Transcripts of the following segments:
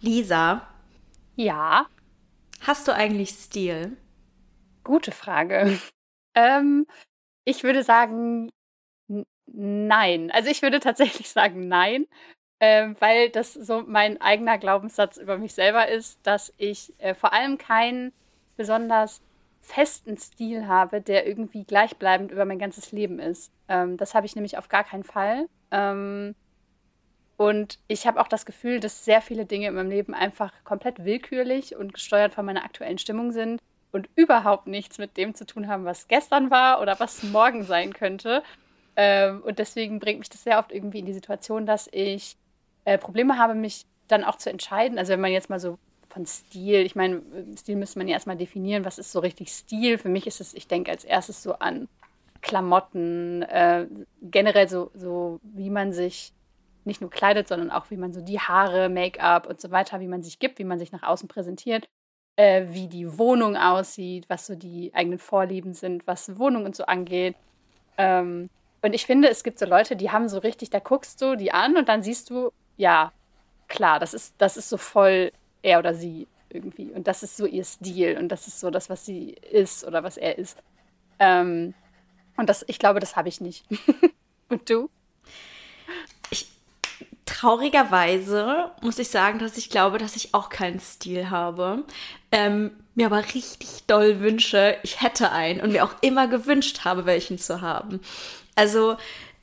Lisa. Ja. Hast du eigentlich Stil? Gute Frage. ähm, ich würde sagen, nein. Also ich würde tatsächlich sagen nein, äh, weil das so mein eigener Glaubenssatz über mich selber ist, dass ich äh, vor allem keinen besonders festen Stil habe, der irgendwie gleichbleibend über mein ganzes Leben ist. Ähm, das habe ich nämlich auf gar keinen Fall. Ähm, und ich habe auch das Gefühl, dass sehr viele Dinge in meinem Leben einfach komplett willkürlich und gesteuert von meiner aktuellen Stimmung sind und überhaupt nichts mit dem zu tun haben, was gestern war oder was morgen sein könnte. Ähm, und deswegen bringt mich das sehr oft irgendwie in die Situation, dass ich äh, Probleme habe, mich dann auch zu entscheiden. Also wenn man jetzt mal so von Stil, ich meine, Stil müsste man ja erstmal definieren, was ist so richtig Stil. Für mich ist es, ich denke als erstes so an Klamotten, äh, generell so, so, wie man sich nicht nur kleidet, sondern auch, wie man so die Haare, Make-up und so weiter, wie man sich gibt, wie man sich nach außen präsentiert, äh, wie die Wohnung aussieht, was so die eigenen Vorlieben sind, was Wohnung und so angeht. Ähm, und ich finde, es gibt so Leute, die haben so richtig, da guckst du die an und dann siehst du, ja, klar, das ist, das ist so voll er oder sie irgendwie. Und das ist so ihr Stil und das ist so das, was sie ist oder was er ist. Ähm, und das, ich glaube, das habe ich nicht. und du? Ich, traurigerweise muss ich sagen, dass ich glaube, dass ich auch keinen Stil habe. Ähm, mir aber richtig doll wünsche, ich hätte einen und mir auch immer gewünscht habe, welchen zu haben. Also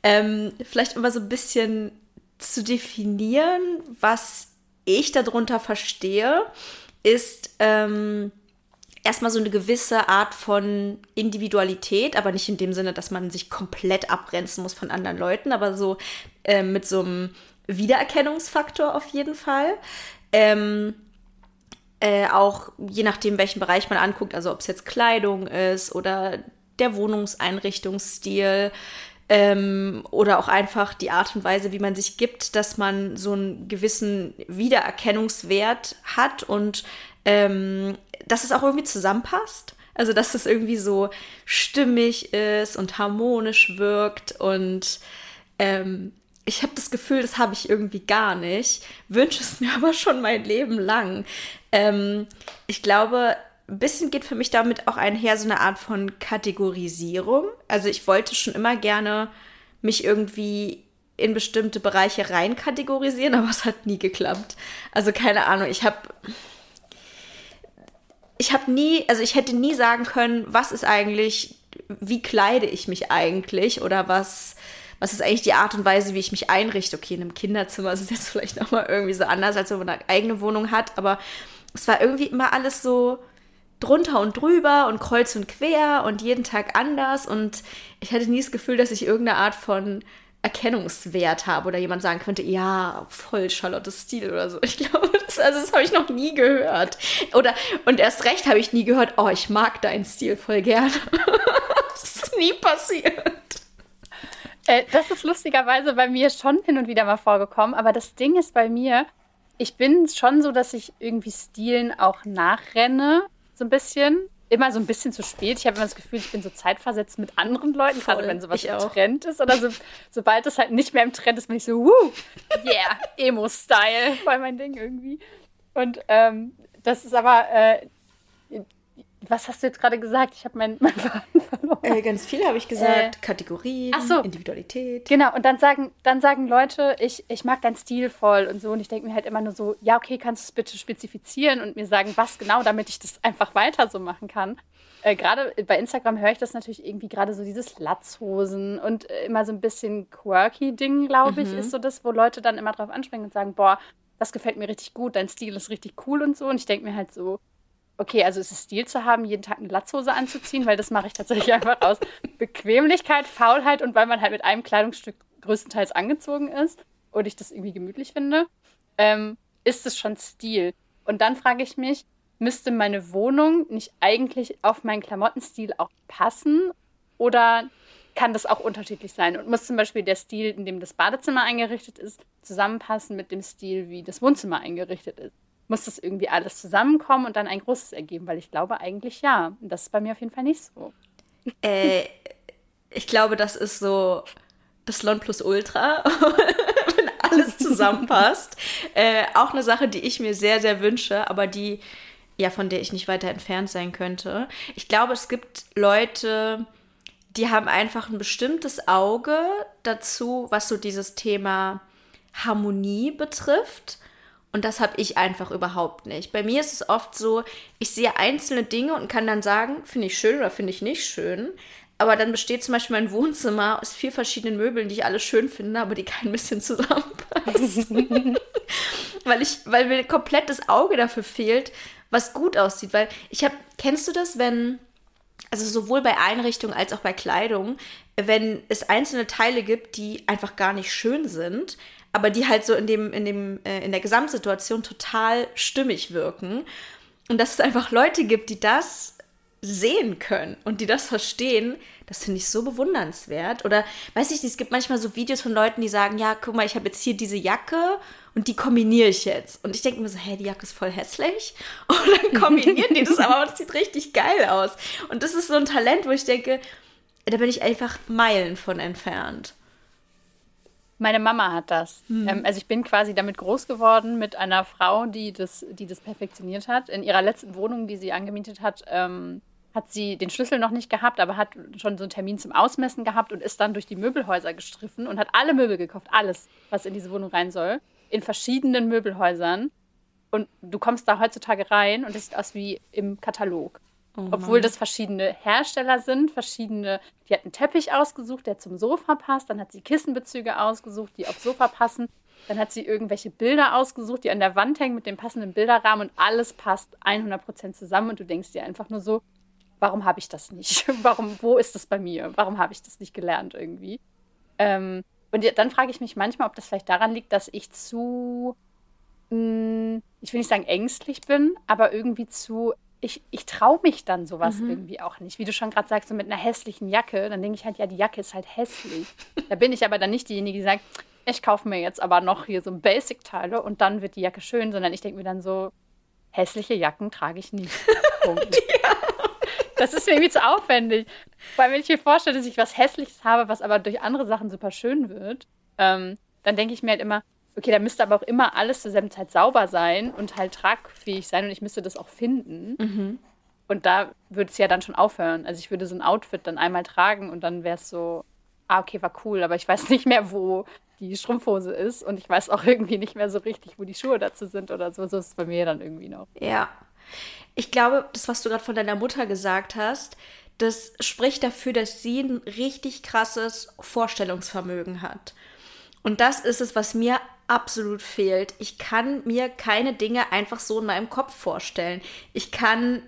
ähm, vielleicht immer so ein bisschen zu definieren, was ich darunter verstehe, ist ähm, erstmal so eine gewisse Art von Individualität, aber nicht in dem Sinne, dass man sich komplett abgrenzen muss von anderen Leuten, aber so äh, mit so einem Wiedererkennungsfaktor auf jeden Fall. Ähm, äh, auch je nachdem, welchen Bereich man anguckt, also ob es jetzt Kleidung ist oder der Wohnungseinrichtungsstil ähm, oder auch einfach die Art und Weise, wie man sich gibt, dass man so einen gewissen Wiedererkennungswert hat und ähm, dass es auch irgendwie zusammenpasst. Also, dass es irgendwie so stimmig ist und harmonisch wirkt. Und ähm, ich habe das Gefühl, das habe ich irgendwie gar nicht. Wünsche es mir aber schon mein Leben lang. Ähm, ich glaube, ein bisschen geht für mich damit auch einher so eine Art von Kategorisierung. Also ich wollte schon immer gerne mich irgendwie in bestimmte Bereiche rein kategorisieren, aber es hat nie geklappt. Also keine Ahnung, ich habe ich habe nie, also ich hätte nie sagen können, was ist eigentlich, wie kleide ich mich eigentlich oder was was ist eigentlich die Art und Weise, wie ich mich einrichte. Okay, in einem Kinderzimmer ist es jetzt vielleicht nochmal irgendwie so anders, als wenn man eine eigene Wohnung hat, aber es war irgendwie immer alles so, drunter und drüber und kreuz und quer und jeden Tag anders. Und ich hatte nie das Gefühl, dass ich irgendeine Art von Erkennungswert habe oder jemand sagen könnte, ja, voll Charlottes Stil oder so. Ich glaube, das, also das habe ich noch nie gehört. Oder, und erst recht habe ich nie gehört, oh, ich mag deinen Stil voll gerne. das ist nie passiert. Äh, das ist lustigerweise bei mir schon hin und wieder mal vorgekommen, aber das Ding ist bei mir, ich bin schon so, dass ich irgendwie Stilen auch nachrenne so ein bisschen. Immer so ein bisschen zu spät. Ich habe immer das Gefühl, ich bin so zeitversetzt mit anderen Leuten, gerade wenn sowas im Trend ist. Oder so, sobald es halt nicht mehr im Trend ist, bin ich so, woo, yeah, Emo-Style. Voll mein Ding irgendwie. Und ähm, das ist aber, äh, was hast du jetzt gerade gesagt? Ich habe meinen mein Faden verloren. Äh, ganz viel habe ich gesagt. Äh, Kategorien, so. Individualität. Genau, und dann sagen, dann sagen Leute, ich, ich mag deinen Stil voll und so. Und ich denke mir halt immer nur so, ja, okay, kannst du es bitte spezifizieren und mir sagen, was genau, damit ich das einfach weiter so machen kann. Äh, gerade bei Instagram höre ich das natürlich irgendwie gerade so dieses Latzhosen und äh, immer so ein bisschen quirky Ding, glaube ich, mhm. ist so das, wo Leute dann immer drauf anspringen und sagen, boah, das gefällt mir richtig gut, dein Stil ist richtig cool und so. Und ich denke mir halt so, okay, also ist es Stil zu haben, jeden Tag eine Latzhose anzuziehen, weil das mache ich tatsächlich einfach aus Bequemlichkeit, Faulheit und weil man halt mit einem Kleidungsstück größtenteils angezogen ist und ich das irgendwie gemütlich finde, ähm, ist es schon Stil. Und dann frage ich mich, müsste meine Wohnung nicht eigentlich auf meinen Klamottenstil auch passen oder kann das auch unterschiedlich sein und muss zum Beispiel der Stil, in dem das Badezimmer eingerichtet ist, zusammenpassen mit dem Stil, wie das Wohnzimmer eingerichtet ist? Muss das irgendwie alles zusammenkommen und dann ein großes ergeben? Weil ich glaube eigentlich ja. Und das ist bei mir auf jeden Fall nicht so. Äh, ich glaube, das ist so das Nonplusultra. Wenn alles zusammenpasst. äh, auch eine Sache, die ich mir sehr, sehr wünsche, aber die, ja, von der ich nicht weiter entfernt sein könnte. Ich glaube, es gibt Leute, die haben einfach ein bestimmtes Auge dazu, was so dieses Thema Harmonie betrifft. Und das habe ich einfach überhaupt nicht. Bei mir ist es oft so, ich sehe einzelne Dinge und kann dann sagen, finde ich schön oder finde ich nicht schön. Aber dann besteht zum Beispiel mein Wohnzimmer aus vier verschiedenen Möbeln, die ich alle schön finde, aber die kein bisschen zusammenpassen. weil ich, weil mir komplett das Auge dafür fehlt, was gut aussieht. Weil ich habe, kennst du das, wenn, also sowohl bei Einrichtung als auch bei Kleidung, wenn es einzelne Teile gibt, die einfach gar nicht schön sind, aber die halt so in dem, in dem, äh, in der Gesamtsituation total stimmig wirken. Und dass es einfach Leute gibt, die das sehen können und die das verstehen, das finde ich so bewundernswert. Oder weiß ich nicht, es gibt manchmal so Videos von Leuten, die sagen, ja, guck mal, ich habe jetzt hier diese Jacke und die kombiniere ich jetzt. Und ich denke mir so, hä, die Jacke ist voll hässlich. Und dann kombinieren die das aber und es sieht richtig geil aus. Und das ist so ein Talent, wo ich denke, da bin ich einfach Meilen von entfernt. Meine Mama hat das. Mhm. Ähm, also ich bin quasi damit groß geworden mit einer Frau, die das, die das perfektioniert hat. In ihrer letzten Wohnung, die sie angemietet hat, ähm, hat sie den Schlüssel noch nicht gehabt, aber hat schon so einen Termin zum Ausmessen gehabt und ist dann durch die Möbelhäuser gestriffen und hat alle Möbel gekauft, alles, was in diese Wohnung rein soll, in verschiedenen Möbelhäusern. Und du kommst da heutzutage rein und es sieht aus wie im Katalog. Oh Obwohl das verschiedene Hersteller sind, verschiedene, die hat einen Teppich ausgesucht, der zum Sofa passt, dann hat sie Kissenbezüge ausgesucht, die aufs Sofa passen, dann hat sie irgendwelche Bilder ausgesucht, die an der Wand hängen mit dem passenden Bilderrahmen und alles passt 100% zusammen und du denkst dir einfach nur so, warum habe ich das nicht? warum, wo ist das bei mir? Warum habe ich das nicht gelernt irgendwie? Ähm, und dann frage ich mich manchmal, ob das vielleicht daran liegt, dass ich zu, mh, hm, ich will nicht sagen ängstlich bin, aber irgendwie zu ich, ich traue mich dann sowas mhm. irgendwie auch nicht. Wie du schon gerade sagst, so mit einer hässlichen Jacke, dann denke ich halt, ja, die Jacke ist halt hässlich. da bin ich aber dann nicht diejenige, die sagt, ich kaufe mir jetzt aber noch hier so Basic-Teile und dann wird die Jacke schön, sondern ich denke mir dann so, hässliche Jacken trage ich nicht. ja. Das ist mir irgendwie zu aufwendig. Weil wenn ich mir vorstelle, dass ich was Hässliches habe, was aber durch andere Sachen super schön wird, ähm, dann denke ich mir halt immer, okay, da müsste aber auch immer alles zur selben Zeit sauber sein und halt tragfähig sein und ich müsste das auch finden. Mhm. Und da würde es ja dann schon aufhören. Also ich würde so ein Outfit dann einmal tragen und dann wäre es so, ah, okay, war cool, aber ich weiß nicht mehr, wo die Strumpfhose ist und ich weiß auch irgendwie nicht mehr so richtig, wo die Schuhe dazu sind oder so. So ist es bei mir dann irgendwie noch. Ja. Ich glaube, das, was du gerade von deiner Mutter gesagt hast, das spricht dafür, dass sie ein richtig krasses Vorstellungsvermögen hat. Und das ist es, was mir absolut fehlt. Ich kann mir keine Dinge einfach so in meinem Kopf vorstellen. Ich kann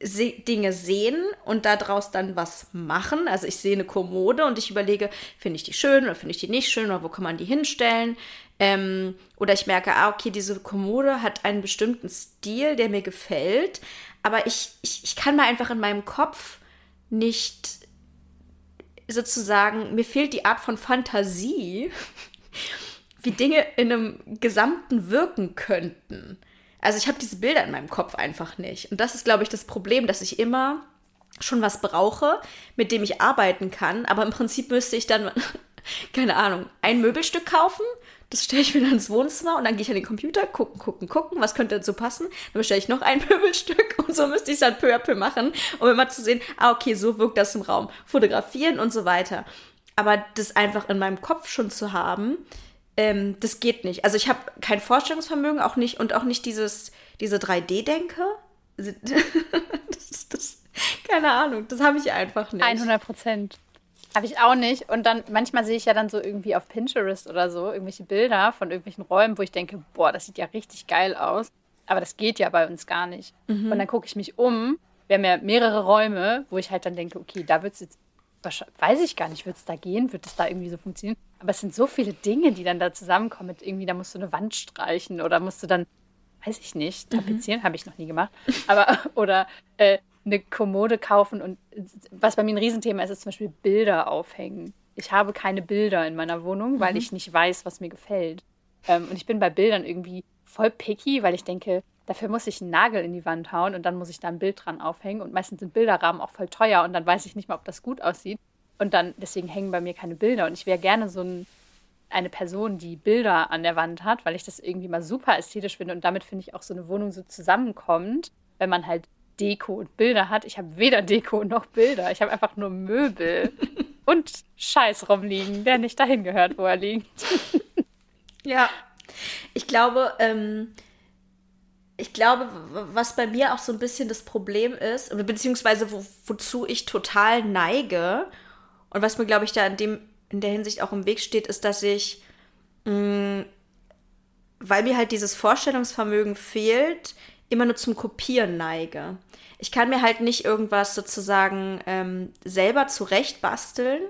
Dinge sehen und daraus dann was machen. Also ich sehe eine Kommode und ich überlege, finde ich die schön oder finde ich die nicht schön oder wo kann man die hinstellen. Ähm, oder ich merke, ah, okay, diese Kommode hat einen bestimmten Stil, der mir gefällt. Aber ich, ich, ich kann mal einfach in meinem Kopf nicht sozusagen, mir fehlt die Art von Fantasie wie Dinge in einem Gesamten wirken könnten. Also ich habe diese Bilder in meinem Kopf einfach nicht. Und das ist, glaube ich, das Problem, dass ich immer schon was brauche, mit dem ich arbeiten kann. Aber im Prinzip müsste ich dann, keine Ahnung, ein Möbelstück kaufen. Das stelle ich mir dann ins Wohnzimmer und dann gehe ich an den Computer, gucken, gucken, gucken, was könnte dazu passen. Dann bestelle ich noch ein Möbelstück und so müsste ich es dann peu à peu machen, um immer zu sehen, ah, okay, so wirkt das im Raum. Fotografieren und so weiter. Aber das einfach in meinem Kopf schon zu haben, ähm, das geht nicht. Also ich habe kein Vorstellungsvermögen, auch nicht und auch nicht dieses, diese 3D-Denke. das, das, keine Ahnung, das habe ich einfach nicht. 100 Prozent. Habe ich auch nicht. Und dann manchmal sehe ich ja dann so irgendwie auf Pinterest oder so irgendwelche Bilder von irgendwelchen Räumen, wo ich denke, boah, das sieht ja richtig geil aus. Aber das geht ja bei uns gar nicht. Mhm. Und dann gucke ich mich um. Wir haben ja mehrere Räume, wo ich halt dann denke, okay, da wird es jetzt weiß ich gar nicht, wird es da gehen, wird es da irgendwie so funktionieren? Aber es sind so viele Dinge, die dann da zusammenkommen. Mit irgendwie, da musst du eine Wand streichen oder musst du dann, weiß ich nicht, mhm. tapezieren mhm. habe ich noch nie gemacht. Aber, oder äh, eine Kommode kaufen und was bei mir ein Riesenthema ist, ist zum Beispiel Bilder aufhängen. Ich habe keine Bilder in meiner Wohnung, weil mhm. ich nicht weiß, was mir gefällt. Ähm, und ich bin bei Bildern irgendwie voll picky, weil ich denke, dafür muss ich einen Nagel in die Wand hauen und dann muss ich da ein Bild dran aufhängen. Und meistens sind Bilderrahmen auch voll teuer und dann weiß ich nicht mal, ob das gut aussieht. Und dann, deswegen hängen bei mir keine Bilder. Und ich wäre gerne so ein eine Person, die Bilder an der Wand hat, weil ich das irgendwie mal super ästhetisch finde und damit finde ich auch so eine Wohnung so zusammenkommt, wenn man halt Deko und Bilder hat. Ich habe weder Deko noch Bilder. Ich habe einfach nur Möbel und Scheiß rumliegen, der nicht dahin gehört, wo er liegt. ja, ich glaube, ähm, ich glaube, was bei mir auch so ein bisschen das Problem ist, beziehungsweise wo, wozu ich total neige und was mir, glaube ich, da in, dem, in der Hinsicht auch im Weg steht, ist, dass ich, mh, mm, weil mir halt dieses Vorstellungsvermögen fehlt, immer nur zum Kopieren neige. Ich kann mir halt nicht irgendwas sozusagen ähm, selber zurechtbasteln,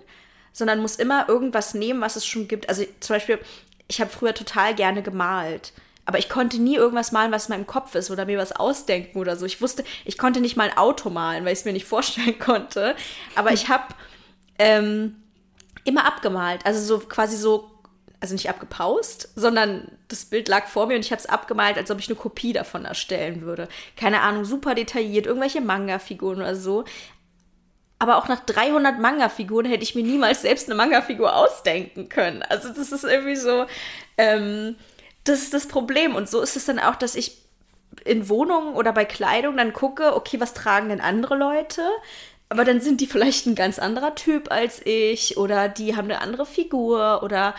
sondern muss immer irgendwas nehmen, was es schon gibt. Also zum Beispiel, ich habe früher total gerne gemalt. Aber ich konnte nie irgendwas malen, was in meinem Kopf ist oder mir was ausdenken oder so. Ich wusste, ich konnte nicht mal ein Auto malen, weil ich es mir nicht vorstellen konnte. Aber ich habe ähm, immer abgemalt. Also so quasi so, also nicht abgepaust, sondern das Bild lag vor mir und ich habe es abgemalt, als ob ich eine Kopie davon erstellen würde. Keine Ahnung, super detailliert, irgendwelche Manga-Figuren oder so. Aber auch nach 300 Manga-Figuren hätte ich mir niemals selbst eine Manga-Figur ausdenken können. Also das ist irgendwie so, ähm, das ist das Problem. Und so ist es dann auch, dass ich in Wohnungen oder bei Kleidung dann gucke, okay, was tragen denn andere Leute? Aber dann sind die vielleicht ein ganz anderer Typ als ich oder die haben eine andere Figur oder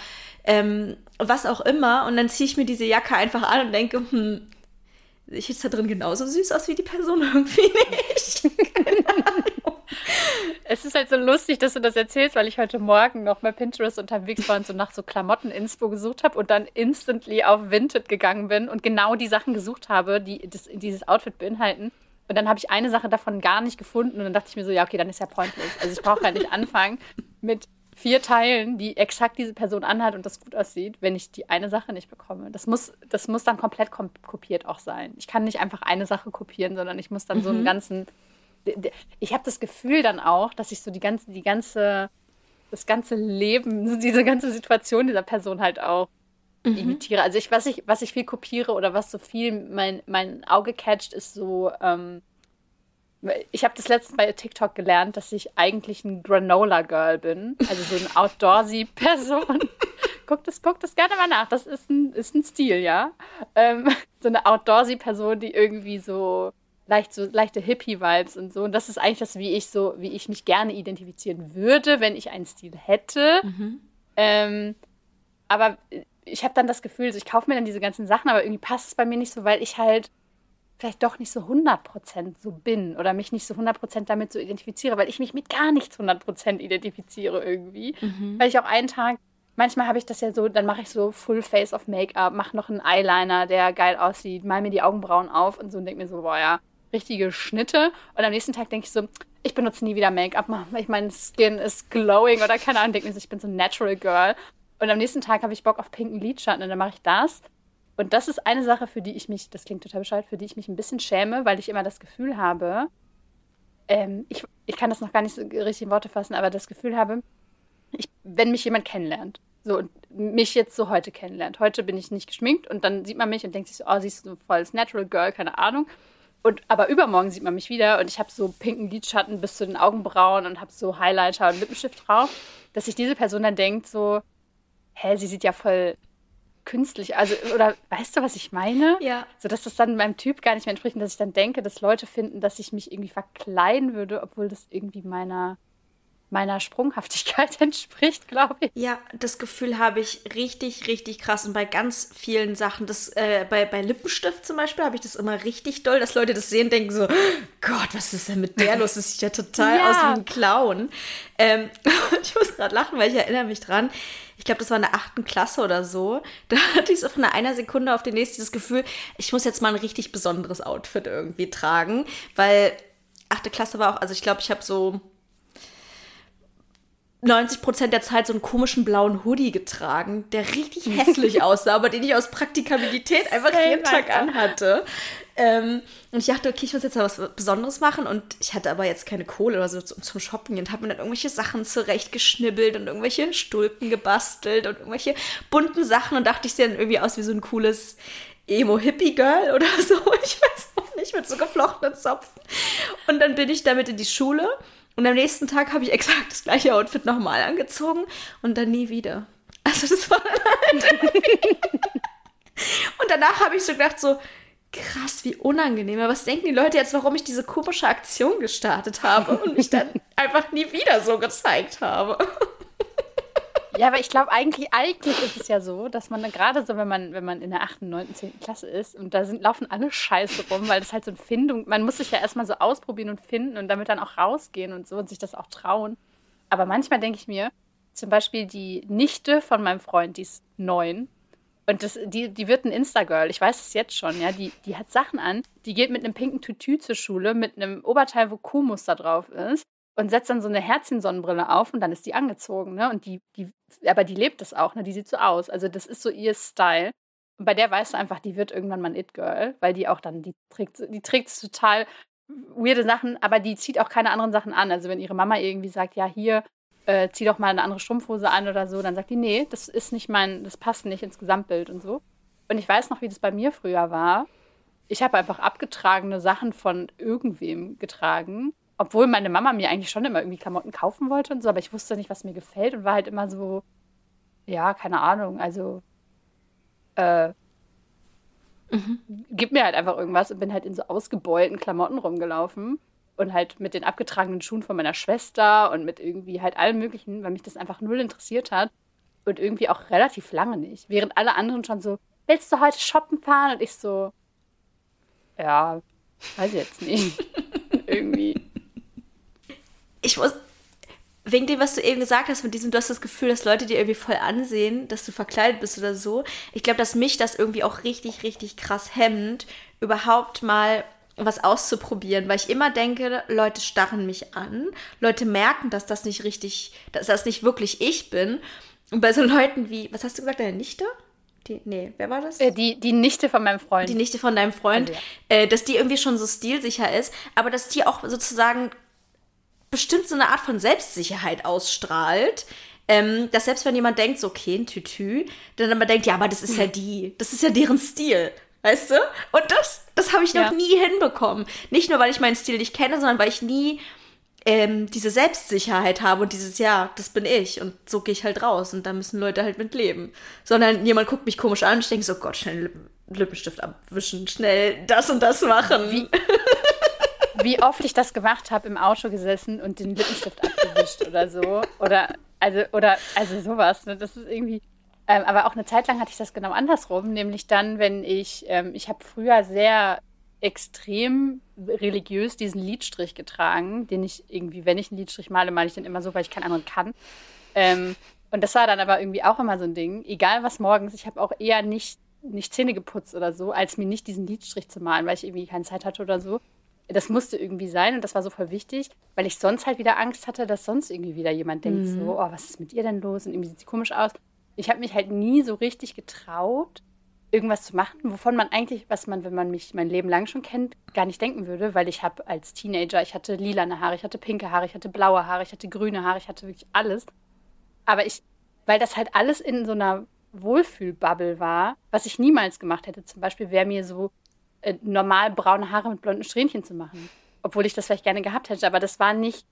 ähm, was auch immer. Und dann ziehe ich mir diese Jacke einfach an und denke, hm, ich jetzt da drin genauso süß aus wie die Person irgendwie nicht. Es ist halt so lustig, dass du das erzählst, weil ich heute Morgen noch bei Pinterest unterwegs war und so nach so Klamotten-Inspo gesucht habe und dann instantly auf Vinted gegangen bin und genau die Sachen gesucht habe, die das, dieses Outfit beinhalten. Und dann habe ich eine Sache davon gar nicht gefunden und dann dachte ich mir so, ja, okay, dann ist ja pointless. Also ich brauche ja nicht anfangen mit vier Teilen, die exakt diese Person anhat und das gut aussieht, wenn ich die eine Sache nicht bekomme. Das muss, das muss dann komplett kopiert auch sein. Ich kann nicht einfach eine Sache kopieren, sondern ich muss dann mhm. so einen mhm. ganzen ich habe das Gefühl dann auch, dass ich so die ganze, die ganze, das ganze Leben, diese ganze Situation dieser Person halt auch mhm. imitiere. Also ich, was ich, was ich viel kopiere oder was so viel mein, mein Auge catcht, ist so, ähm, ich habe das letzte bei TikTok gelernt, dass ich eigentlich ein Granola Girl bin. Also so eine Outdoorsy Person. guck das, guck das gerne mal nach. Das ist ein, ist ein Stil, ja. Ähm, so eine Outdoorsy Person, die irgendwie so leicht so leichte Hippie-Vibes und so. Und das ist eigentlich das, wie ich so, wie ich mich gerne identifizieren würde, wenn ich einen Stil hätte. Mhm. Ähm, aber ich habe dann das Gefühl, ich kaufe mir dann diese ganzen Sachen, aber irgendwie passt es bei mir nicht so, weil ich halt vielleicht doch nicht so 100% so bin oder mich nicht so 100% damit so identifiziere, weil ich mich mit gar nichts 100% identifiziere irgendwie. Mhm. Weil ich auch einen Tag, manchmal habe ich das ja so, dann mache ich so Full Face of Make-up, mache noch einen Eyeliner, der geil aussieht, mal mir die Augenbrauen auf und so und denke mir so, boah ja, richtige Schnitte. Und am nächsten Tag denke ich so, ich benutze nie wieder Make-up, weil ich mein Skin ist glowing oder keine Ahnung, denke mir so, ich bin so ein Natural Girl. Und am nächsten Tag habe ich Bock auf pinken Lidschatten und dann mache ich das. Und das ist eine Sache, für die ich mich, das klingt total bescheuert, für die ich mich ein bisschen schäme, weil ich immer das Gefühl habe, ähm, ich, ich kann das noch gar nicht so richtig in Worte fassen, aber das Gefühl habe, ich, wenn mich jemand kennenlernt, so und mich jetzt so heute kennenlernt, heute bin ich nicht geschminkt und dann sieht man mich und denkt sich so, oh, siehst du voll als Natural Girl, keine Ahnung. Und aber übermorgen sieht man mich wieder und ich habe so pinken Lidschatten bis zu den Augenbrauen und habe so Highlighter und Lippenstift drauf, dass sich diese Person dann denkt so, hä, sie sieht ja voll künstlich, also oder weißt du, was ich meine? Ja. So dass das dann meinem Typ gar nicht mehr entspricht und dass ich dann denke, dass Leute finden, dass ich mich irgendwie verkleiden würde, obwohl das irgendwie meiner meiner Sprunghaftigkeit entspricht, glaube ich. Ja, das Gefühl habe ich richtig, richtig krass. Und bei ganz vielen Sachen, das, äh, bei, bei Lippenstift zum Beispiel, habe ich das immer richtig doll, dass Leute das sehen, denken so, Gott, was ist denn mit der los? Das sieht ja total ja. aus wie ein Clown. Ähm, ich muss gerade lachen, weil ich erinnere mich dran. Ich glaube, das war in der achten Klasse oder so. Da hatte ich so von einer Sekunde auf die nächste das Gefühl, ich muss jetzt mal ein richtig besonderes Outfit irgendwie tragen, weil achte Klasse war auch, also ich glaube, ich habe so 90 Prozent der Zeit so einen komischen blauen Hoodie getragen, der richtig hässlich aussah, aber den ich aus Praktikabilität einfach jeden Tag anhatte. Ähm, und ich dachte, okay, ich muss jetzt mal was Besonderes machen. Und ich hatte aber jetzt keine Kohle oder so zum Shoppen und habe mir dann irgendwelche Sachen zurechtgeschnibbelt und irgendwelche Stulpen gebastelt und irgendwelche bunten Sachen und dachte, ich sehe dann irgendwie aus wie so ein cooles Emo-Hippie-Girl oder so. Ich weiß auch nicht, mit so geflochtenen Zopfen. Und dann bin ich damit in die Schule und am nächsten Tag habe ich exakt das gleiche Outfit nochmal angezogen und dann nie wieder. Also das war Und danach habe ich so gedacht, so, krass, wie unangenehm. Aber was denken die Leute jetzt, warum ich diese komische Aktion gestartet habe und mich dann einfach nie wieder so gezeigt habe? Ja, aber ich glaube, eigentlich, eigentlich ist es ja so, dass man gerade so, wenn man, wenn man in der 8., 9., 10. Klasse ist und da sind, laufen alle Scheiße rum, weil das halt so eine Findung, man muss sich ja erstmal so ausprobieren und finden und damit dann auch rausgehen und so und sich das auch trauen. Aber manchmal denke ich mir, zum Beispiel die Nichte von meinem Freund, die ist neun, und das, die, die wird ein Insta-Girl, ich weiß es jetzt schon, ja. Die, die hat Sachen an, die geht mit einem pinken Tütü zur Schule, mit einem Oberteil, wo Kuhmuster drauf ist und setzt dann so eine Herzchensonnenbrille auf und dann ist die angezogen, ne? Und die, die, aber die lebt das auch, ne? Die sieht so aus. Also das ist so ihr Style. Und bei der weißt du einfach, die wird irgendwann mal ein It-Girl, weil die auch dann, die trägt, die trägt total weirde Sachen, aber die zieht auch keine anderen Sachen an. Also wenn ihre Mama irgendwie sagt, ja, hier, äh, zieh doch mal eine andere Strumpfhose an oder so, dann sagt die, nee, das ist nicht mein, das passt nicht ins Gesamtbild und so. Und ich weiß noch, wie das bei mir früher war. Ich habe einfach abgetragene Sachen von irgendwem getragen, obwohl meine Mama mir eigentlich schon immer irgendwie Klamotten kaufen wollte und so, aber ich wusste nicht, was mir gefällt und war halt immer so, ja, keine Ahnung, also äh, mhm. gib mir halt einfach irgendwas und bin halt in so ausgebeulten Klamotten rumgelaufen und halt mit den abgetragenen Schuhen von meiner Schwester und mit irgendwie halt allem Möglichen, weil mich das einfach null interessiert hat und irgendwie auch relativ lange nicht. Während alle anderen schon so, willst du heute shoppen fahren? Und ich so, ja, weiß jetzt nicht. irgendwie. Ich muss, wegen dem, was du eben gesagt hast, mit diesem, du hast das Gefühl, dass Leute dir irgendwie voll ansehen, dass du verkleidet bist oder so. Ich glaube, dass mich das irgendwie auch richtig, richtig krass hemmt, überhaupt mal was auszuprobieren, weil ich immer denke, Leute starren mich an, Leute merken, dass das nicht richtig, dass das nicht wirklich ich bin. Und bei so Leuten wie, was hast du gesagt, deine Nichte? Die, nee, wer war das? Äh, die, die Nichte von meinem Freund. Die Nichte von deinem Freund, also, ja. äh, dass die irgendwie schon so stilsicher ist, aber dass die auch sozusagen bestimmt so eine Art von Selbstsicherheit ausstrahlt. Ähm, dass selbst wenn jemand denkt, so, okay, ein Tütü, dann aber denkt, ja, aber das ist ja die, das ist ja deren Stil. Weißt du? Und das, das habe ich noch ja. nie hinbekommen. Nicht nur, weil ich meinen Stil nicht kenne, sondern weil ich nie ähm, diese Selbstsicherheit habe und dieses, ja, das bin ich und so gehe ich halt raus und da müssen Leute halt mit leben. Sondern jemand guckt mich komisch an und ich denke so, Gott, schnell Lippen, Lippenstift abwischen, schnell das und das machen. Wie, wie oft ich das gemacht habe, im Auto gesessen und den Lippenstift abgewischt oder so. Oder, also, oder, also sowas. Ne? Das ist irgendwie ähm, aber auch eine Zeit lang hatte ich das genau andersrum, nämlich dann, wenn ich, ähm, ich habe früher sehr extrem religiös diesen Lidstrich getragen, den ich irgendwie, wenn ich einen Lidstrich male, male ich den immer so, weil ich keinen anderen kann. Ähm, und das war dann aber irgendwie auch immer so ein Ding. Egal was morgens, ich habe auch eher nicht, nicht Zähne geputzt oder so, als mir nicht diesen Lidstrich zu malen, weil ich irgendwie keine Zeit hatte oder so. Das musste irgendwie sein und das war so voll wichtig, weil ich sonst halt wieder Angst hatte, dass sonst irgendwie wieder jemand denkt, mhm. so, oh, was ist mit ihr denn los? Und irgendwie sieht sie komisch aus ich habe mich halt nie so richtig getraut, irgendwas zu machen, wovon man eigentlich, was man, wenn man mich mein Leben lang schon kennt, gar nicht denken würde, weil ich habe als Teenager, ich hatte lilane Haare, ich hatte pinke Haare, ich hatte blaue Haare, ich hatte grüne Haare, ich hatte wirklich alles. Aber ich, weil das halt alles in so einer Wohlfühlbubble war, was ich niemals gemacht hätte, zum Beispiel wäre mir so äh, normal braune Haare mit blonden Strähnchen zu machen. Obwohl ich das vielleicht gerne gehabt hätte, aber das war nicht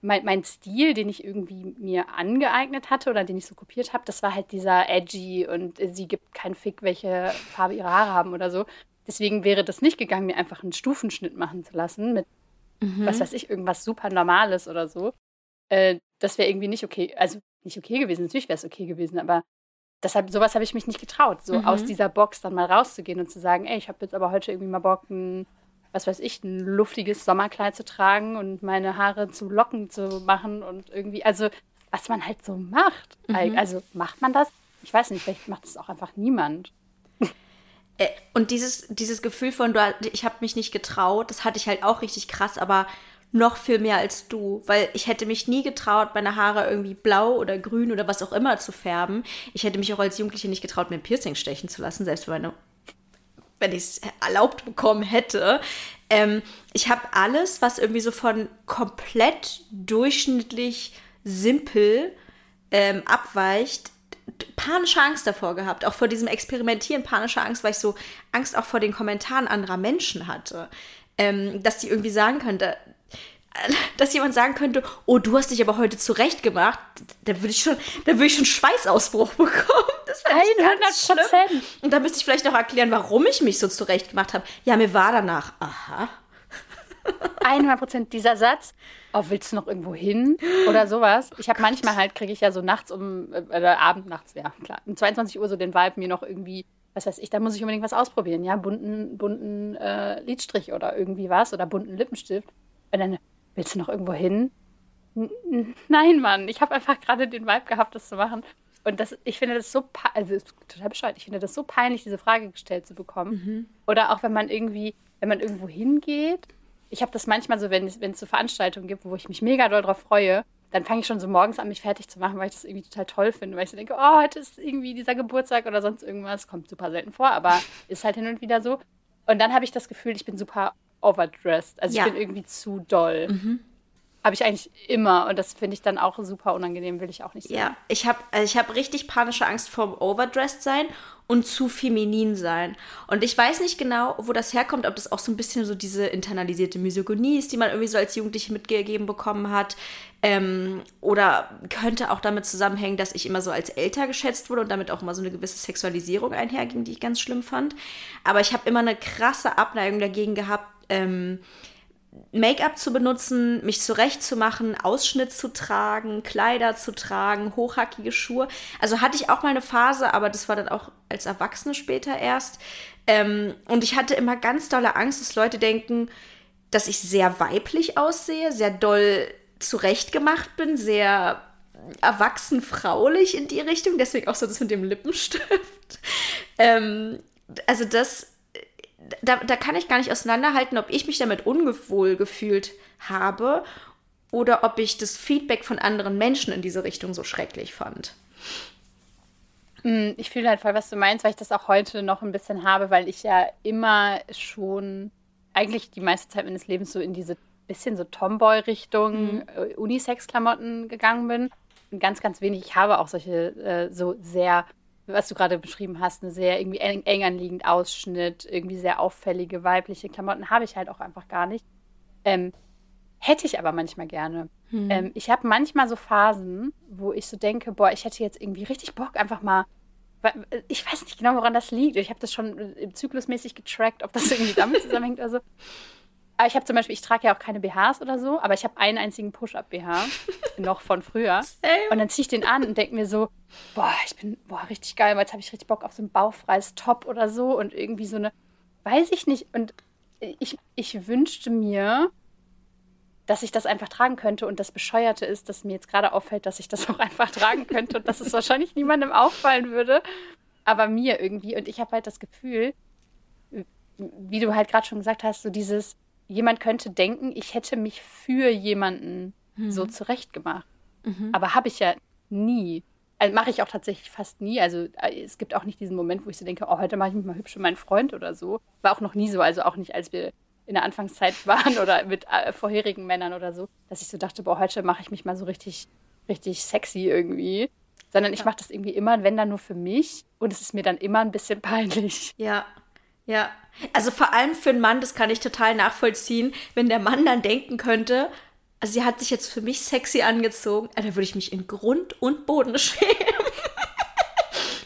mein, mein Stil, den ich irgendwie mir angeeignet hatte oder den ich so kopiert habe, das war halt dieser edgy und sie gibt keinen Fick, welche Farbe ihre Haare haben oder so. Deswegen wäre das nicht gegangen, mir einfach einen Stufenschnitt machen zu lassen mit, mhm. was weiß ich, irgendwas super Normales oder so. Äh, das wäre irgendwie nicht okay, also nicht okay gewesen. Natürlich wäre es okay gewesen, aber deshalb, sowas habe ich mich nicht getraut, so mhm. aus dieser Box dann mal rauszugehen und zu sagen, ey, ich habe jetzt aber heute irgendwie mal Bock, ein was weiß ich, ein luftiges Sommerkleid zu tragen und meine Haare zu Locken zu machen und irgendwie, also was man halt so macht. Mhm. Also macht man das? Ich weiß nicht, vielleicht macht es auch einfach niemand. Äh, und dieses, dieses Gefühl von, du, ich habe mich nicht getraut, das hatte ich halt auch richtig krass, aber noch viel mehr als du, weil ich hätte mich nie getraut, meine Haare irgendwie blau oder grün oder was auch immer zu färben. Ich hätte mich auch als Jugendliche nicht getraut, mir ein Piercing stechen zu lassen, selbst wenn wenn ich es erlaubt bekommen hätte. Ähm, ich habe alles, was irgendwie so von komplett durchschnittlich simpel ähm, abweicht, panische Angst davor gehabt. Auch vor diesem Experimentieren panische Angst, weil ich so Angst auch vor den Kommentaren anderer Menschen hatte. Ähm, dass die irgendwie sagen könnte, dass jemand sagen könnte, oh, du hast dich aber heute zurecht gemacht, da würde ich schon, da würde ich schon Schweißausbruch bekommen. Das 100 Prozent. Und da müsste ich vielleicht noch erklären, warum ich mich so zurecht gemacht habe. Ja, mir war danach, aha. 100 Prozent dieser Satz. Oh, willst du noch irgendwo hin oder sowas? Ich habe manchmal halt, kriege ich ja so nachts um, äh, oder Abend nachts, ja klar, um 22 Uhr so den Vibe, mir noch irgendwie, was weiß ich, da muss ich unbedingt was ausprobieren, ja, bunten, bunten äh, Lidstrich oder irgendwie was oder bunten Lippenstift. Und dann, willst du noch irgendwo hin? Nein, Mann, ich habe einfach gerade den Vibe gehabt, das zu machen. Und das, ich finde das so, also total bescheuert, ich finde das so peinlich, diese Frage gestellt zu bekommen. Mhm. Oder auch wenn man irgendwie, wenn man irgendwo hingeht ich habe das manchmal so, wenn es, wenn es so Veranstaltungen gibt, wo ich mich mega doll drauf freue, dann fange ich schon so morgens an, mich fertig zu machen, weil ich das irgendwie total toll finde, weil ich so denke, oh, heute ist irgendwie dieser Geburtstag oder sonst irgendwas. Kommt super selten vor, aber ist halt hin und wieder so. Und dann habe ich das Gefühl, ich bin super overdressed. Also ja. ich bin irgendwie zu doll. Mhm. Habe ich eigentlich immer und das finde ich dann auch super unangenehm, will ich auch nicht sagen. Ja, ich habe also ich hab richtig panische Angst vor Overdressed sein und zu feminin sein. Und ich weiß nicht genau, wo das herkommt, ob das auch so ein bisschen so diese internalisierte Misogynie ist, die man irgendwie so als Jugendliche mitgegeben bekommen hat. Ähm, oder könnte auch damit zusammenhängen, dass ich immer so als älter geschätzt wurde und damit auch immer so eine gewisse Sexualisierung einherging, die ich ganz schlimm fand. Aber ich habe immer eine krasse Abneigung dagegen gehabt, ähm, Make-up zu benutzen, mich zurechtzumachen, Ausschnitt zu tragen, Kleider zu tragen, hochhackige Schuhe. Also hatte ich auch mal eine Phase, aber das war dann auch als Erwachsene später erst. Ähm, und ich hatte immer ganz dolle Angst, dass Leute denken, dass ich sehr weiblich aussehe, sehr doll zurechtgemacht bin, sehr erwachsen fraulich in die Richtung. Deswegen auch so das mit dem Lippenstift. ähm, also das da, da kann ich gar nicht auseinanderhalten, ob ich mich damit unwohl gefühlt habe oder ob ich das Feedback von anderen Menschen in diese Richtung so schrecklich fand. Hm, ich fühle halt voll, was du meinst, weil ich das auch heute noch ein bisschen habe, weil ich ja immer schon eigentlich die meiste Zeit meines Lebens so in diese bisschen so Tomboy-Richtung mhm. Äh, Unisex-Klamotten gegangen bin. Ganz, ganz wenig. Ich habe auch solche äh, so sehr was du gerade beschrieben hast, eine sehr irgendwie eng, eng anliegend Ausschnitt, irgendwie sehr auffällige weibliche Klamotten habe ich halt auch einfach gar nicht. Ähm, hätte ich aber manchmal gerne. Hm. Ähm, ich habe manchmal so Phasen, wo ich so denke, boah, ich hätte jetzt irgendwie richtig Bock, einfach mal. Ich weiß nicht genau, woran das liegt. Ich habe das schon äh, zyklusmäßig getrackt, ob das irgendwie damit zusammenhängt oder so. Aber ich habe zum Beispiel, ich trage ja auch keine BHs oder so, aber ich habe einen einzigen Push-Up-BH, noch von früher. Same. Und dann ziehe ich den an und denke mir so, boah, ich bin, boah, richtig geil, weil jetzt habe ich richtig Bock auf so ein bauchfreies Top oder so und irgendwie so eine, weiß ich nicht. Und ich, ich wünschte mir, dass ich das einfach tragen könnte. Und das Bescheuerte ist, dass mir jetzt gerade auffällt, dass ich das auch einfach tragen könnte und dass es wahrscheinlich niemandem auffallen würde, aber mir irgendwie. Und ich habe halt das Gefühl, wie du halt gerade schon gesagt hast, so dieses, jemand könnte denken, ich hätte mich für jemanden mhm. so zurechtgemacht. Mhm. Aber habe ich ja nie. Also mache ich auch tatsächlich fast nie. Also äh, es gibt auch nicht diesen Moment, wo ich so denke, oh, heute mache ich mich mal hübsch für meinen Freund oder so. War auch noch nie so. Also auch nicht, als wir in der Anfangszeit waren oder mit äh, vorherigen Männern oder so, dass ich so dachte, boah, heute mache ich mich mal so richtig, richtig sexy irgendwie. Sondern ich ja. mache das irgendwie immer, wenn dann nur für mich. Und es ist mir dann immer ein bisschen peinlich. Ja, ja. Also vor allem für einen Mann, das kann ich total nachvollziehen, wenn der Mann dann denken könnte, also sie hat sich jetzt für mich sexy angezogen, da würde ich mich in Grund und Boden schämen.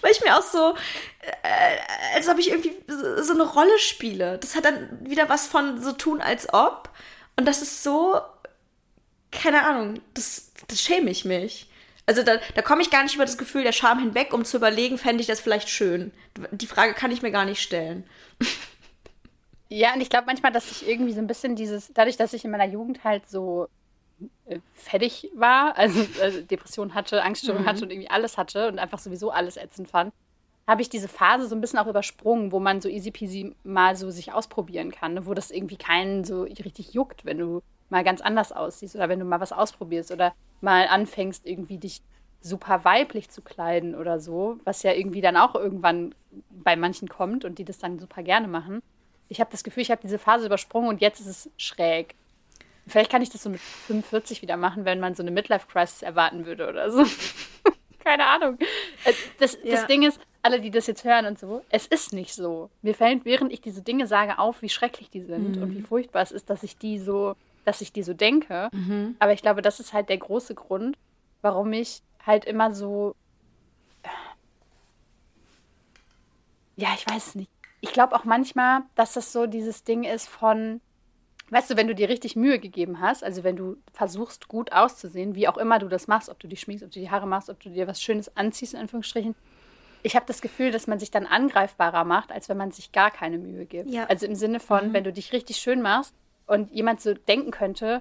Weil ich mir auch so, äh, als ob ich irgendwie so, so eine Rolle spiele. Das hat dann wieder was von so tun, als ob. Und das ist so, keine Ahnung, das, das schäme ich mich. Also da, da komme ich gar nicht über das Gefühl der Scham hinweg, um zu überlegen, fände ich das vielleicht schön. Die Frage kann ich mir gar nicht stellen. Ja, und ich glaube manchmal, dass ich irgendwie so ein bisschen dieses, dadurch, dass ich in meiner Jugend halt so äh, fertig war, also, also Depression hatte, Angststörung mhm. hatte und irgendwie alles hatte und einfach sowieso alles ätzend fand, habe ich diese Phase so ein bisschen auch übersprungen, wo man so easy peasy mal so sich ausprobieren kann, ne? wo das irgendwie keinen so richtig juckt, wenn du mal ganz anders aussiehst oder wenn du mal was ausprobierst oder mal anfängst, irgendwie dich super weiblich zu kleiden oder so, was ja irgendwie dann auch irgendwann bei manchen kommt und die das dann super gerne machen. Ich habe das Gefühl, ich habe diese Phase übersprungen und jetzt ist es schräg. Vielleicht kann ich das so mit 45 wieder machen, wenn man so eine Midlife-Crisis erwarten würde oder so. Keine Ahnung. Äh, das, ja. das Ding ist, alle, die das jetzt hören und so, es ist nicht so. Mir fällt, während ich diese Dinge sage, auf, wie schrecklich die sind mhm. und wie furchtbar es ist, dass ich die so dass ich die so denke. Mhm. Aber ich glaube, das ist halt der große Grund, warum ich halt immer so. Ja, ich weiß es nicht. Ich glaube auch manchmal, dass das so dieses Ding ist von, weißt du, wenn du dir richtig Mühe gegeben hast, also wenn du versuchst, gut auszusehen, wie auch immer du das machst, ob du dich schminkst, ob du die Haare machst, ob du dir was Schönes anziehst, in Anführungsstrichen, ich habe das Gefühl, dass man sich dann angreifbarer macht, als wenn man sich gar keine Mühe gibt. Ja. Also im Sinne von, mhm. wenn du dich richtig schön machst und jemand so denken könnte,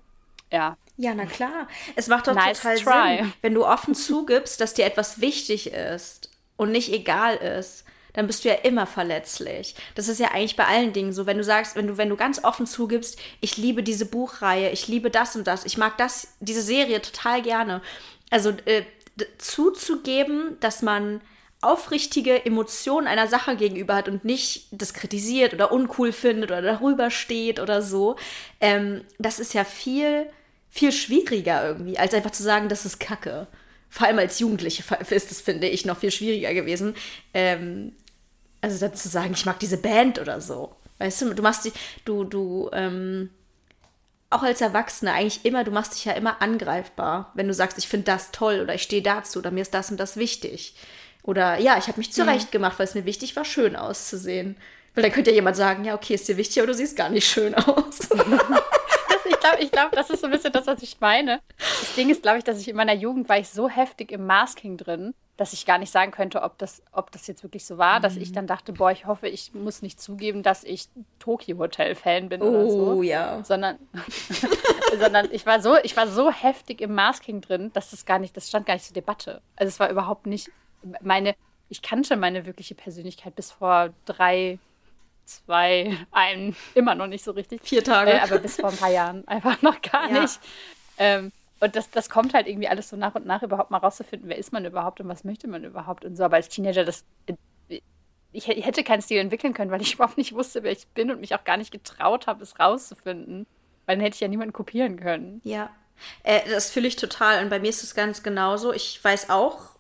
ja. Ja, na klar. Es macht doch nice total try. Sinn, wenn du offen zugibst, dass dir etwas wichtig ist und nicht egal ist dann bist du ja immer verletzlich. Das ist ja eigentlich bei allen Dingen so. Wenn du sagst, wenn du, wenn du ganz offen zugibst, ich liebe diese Buchreihe, ich liebe das und das, ich mag das, diese Serie total gerne. Also äh, zuzugeben, dass man aufrichtige Emotionen einer Sache gegenüber hat und nicht das kritisiert oder uncool findet oder darüber steht oder so, ähm, das ist ja viel, viel schwieriger irgendwie, als einfach zu sagen, das ist Kacke. Vor allem als Jugendliche ist das, finde ich, noch viel schwieriger gewesen. Ähm, also dann zu sagen, ich mag diese Band oder so. Weißt du, du machst dich, du, du, ähm, auch als Erwachsene eigentlich immer, du machst dich ja immer angreifbar, wenn du sagst, ich finde das toll oder ich stehe dazu oder mir ist das und das wichtig. Oder ja, ich habe mich zurecht mhm. gemacht, weil es mir wichtig war, schön auszusehen. Weil dann könnte ja jemand sagen, ja, okay, ist dir wichtig, aber du siehst gar nicht schön aus. ich glaube, ich glaub, das ist so ein bisschen das, was ich meine. Das Ding ist, glaube ich, dass ich in meiner Jugend war ich so heftig im Masking drin, dass ich gar nicht sagen könnte, ob das, ob das jetzt wirklich so war, mhm. dass ich mhm. dann dachte, boah, ich hoffe, ich muss nicht zugeben, dass ich Tokyo Hotel Fan bin oh, oder so. Oh ja. Sondern, sondern ich war so, ich war so heftig im Masking drin, dass das gar nicht, das stand gar nicht zur Debatte. Also es war überhaupt nicht meine, ich kannte meine wirkliche Persönlichkeit bis vor drei, zwei, ein, immer noch nicht so richtig. Vier Tage. Äh, aber bis vor ein paar Jahren einfach noch gar ja. nicht. Ähm, und das, das kommt halt irgendwie alles so nach und nach überhaupt mal rauszufinden, wer ist man überhaupt und was möchte man überhaupt und so. Aber als Teenager, das, ich, ich hätte keinen Stil entwickeln können, weil ich überhaupt nicht wusste, wer ich bin und mich auch gar nicht getraut habe, es rauszufinden. Weil dann hätte ich ja niemanden kopieren können. Ja. Äh, das fühle ich total. Und bei mir ist es ganz genauso. Ich weiß auch,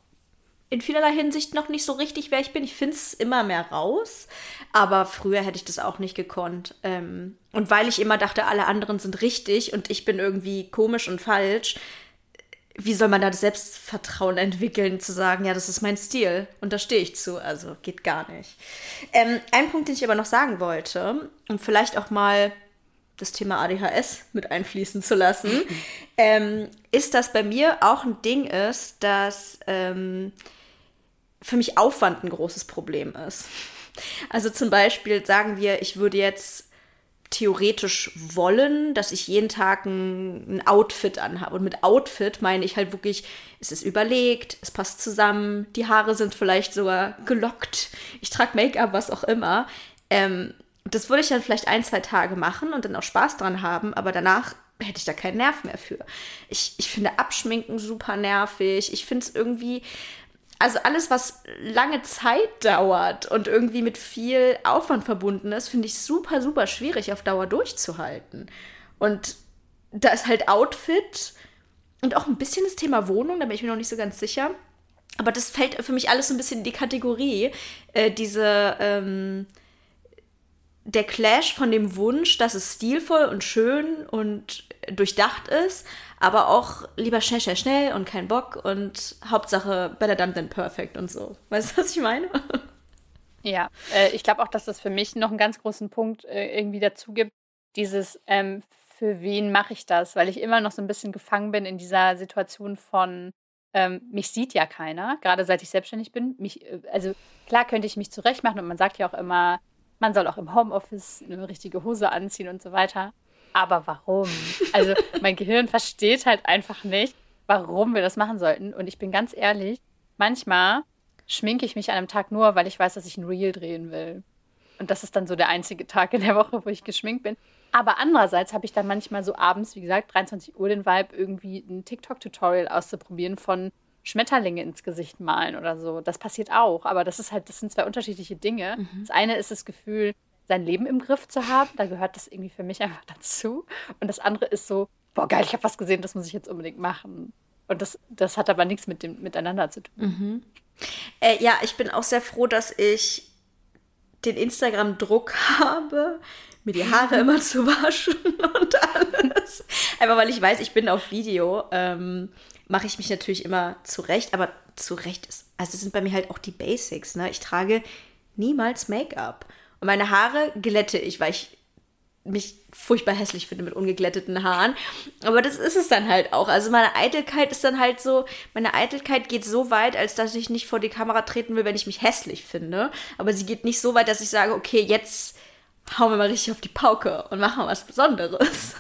in vielerlei Hinsicht noch nicht so richtig, wer ich bin. Ich finde es immer mehr raus, aber früher hätte ich das auch nicht gekonnt. Ähm, und weil ich immer dachte, alle anderen sind richtig und ich bin irgendwie komisch und falsch, wie soll man da das Selbstvertrauen entwickeln, zu sagen, ja, das ist mein Stil und da stehe ich zu. Also geht gar nicht. Ähm, ein Punkt, den ich aber noch sagen wollte, um vielleicht auch mal das Thema ADHS mit einfließen zu lassen, ähm, ist, dass bei mir auch ein Ding ist, dass ähm, für mich Aufwand ein großes Problem ist. Also zum Beispiel sagen wir, ich würde jetzt theoretisch wollen, dass ich jeden Tag ein, ein, Outfit anhabe. Und mit Outfit meine ich halt wirklich, es ist überlegt, es passt zusammen, die Haare sind vielleicht sogar gelockt, ich trage Make-up, was auch immer. Ähm, das würde ich dann vielleicht ein, zwei Tage machen und dann auch Spaß dran haben, aber danach hätte ich da keinen Nerv mehr für. Ich, ich finde Abschminken super nervig. Ich finde es irgendwie, also alles, was lange Zeit dauert und irgendwie mit viel Aufwand verbunden ist, finde ich super, super schwierig auf Dauer durchzuhalten. Und da ist halt Outfit und auch ein bisschen das Thema Wohnung, da bin ich mir noch nicht so ganz sicher. Aber das fällt für mich alles so ein bisschen in die Kategorie, äh, diese, ähm, der Clash von dem Wunsch, dass es stilvoll und schön und durchdacht ist, aber auch lieber schnell, schnell, schnell und kein Bock und Hauptsache better done than perfect und so. Weißt du, was ich meine? Ja, äh, ich glaube auch, dass das für mich noch einen ganz großen Punkt äh, irgendwie dazu gibt. Dieses, ähm, für wen mache ich das? Weil ich immer noch so ein bisschen gefangen bin in dieser Situation von, ähm, mich sieht ja keiner, gerade seit ich selbstständig bin. Mich, äh, also klar könnte ich mich zurechtmachen und man sagt ja auch immer, man soll auch im Homeoffice eine richtige Hose anziehen und so weiter aber warum? Also mein Gehirn versteht halt einfach nicht, warum wir das machen sollten. Und ich bin ganz ehrlich, manchmal schminke ich mich an einem Tag nur, weil ich weiß, dass ich ein Reel drehen will. Und das ist dann so der einzige Tag in der Woche, wo ich geschminkt bin. Aber andererseits habe ich dann manchmal so abends, wie gesagt, 23 Uhr den Vibe, irgendwie ein TikTok-Tutorial auszuprobieren von Schmetterlinge ins Gesicht malen oder so. Das passiert auch. Aber das ist halt, das sind zwei unterschiedliche Dinge. Mhm. Das eine ist das Gefühl, sein Leben im Griff zu haben. Da gehört das irgendwie für mich einfach dazu. Und das andere ist so, boah, geil, ich habe was gesehen, das muss ich jetzt unbedingt machen. Und das, das hat aber nichts mit dem miteinander zu tun. Mhm. Äh, ja, ich bin auch sehr froh, dass ich den Instagram-Druck habe, mir die Haare immer zu waschen und alles. Einfach weil ich weiß, ich bin auf Video, ähm, mache ich mich natürlich immer zurecht, aber zurecht ist, also sind bei mir halt auch die Basics, ne? Ich trage niemals Make-up. Und meine Haare glätte ich, weil ich mich furchtbar hässlich finde mit ungeglätteten Haaren. Aber das ist es dann halt auch. Also meine Eitelkeit ist dann halt so, meine Eitelkeit geht so weit, als dass ich nicht vor die Kamera treten will, wenn ich mich hässlich finde. Aber sie geht nicht so weit, dass ich sage, okay, jetzt hauen wir mal richtig auf die Pauke und machen was Besonderes.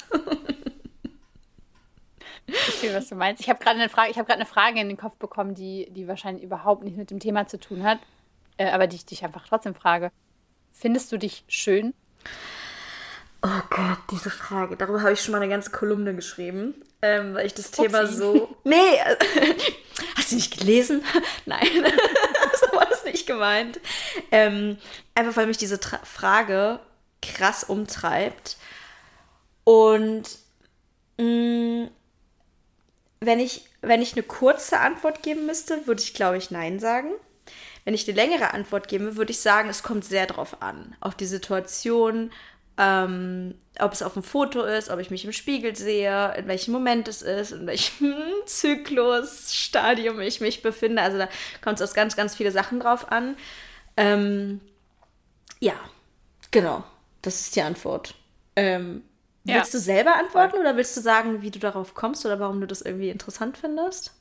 Ich verstehe, was du meinst. Ich habe gerade eine Frage, eine Frage in den Kopf bekommen, die, die wahrscheinlich überhaupt nicht mit dem Thema zu tun hat, äh, aber die ich dich einfach trotzdem frage. Findest du dich schön? Oh Gott, diese Frage. Darüber habe ich schon mal eine ganze Kolumne geschrieben, ähm, weil ich das Thema Upsi. so. Nee, äh, hast du nicht gelesen? Nein, so war das nicht gemeint. Ähm, einfach weil mich diese Tra Frage krass umtreibt. Und mh, mm, wenn, ich, wenn ich eine kurze Antwort geben müsste, würde ich, glaube ich, Nein sagen. Wenn ich eine längere Antwort gebe, würde ich sagen, es kommt sehr drauf an. Auf die Situation, ähm, ob es auf dem Foto ist, ob ich mich im Spiegel sehe, in welchem Moment es ist, in welchem Zyklusstadium ich mich befinde. Also da kommt es auf ganz, ganz viele Sachen drauf an. Ähm, ja, genau. Das ist die Antwort. Ähm, ja. Willst du selber antworten oder willst du sagen, wie du darauf kommst oder warum du das irgendwie interessant findest?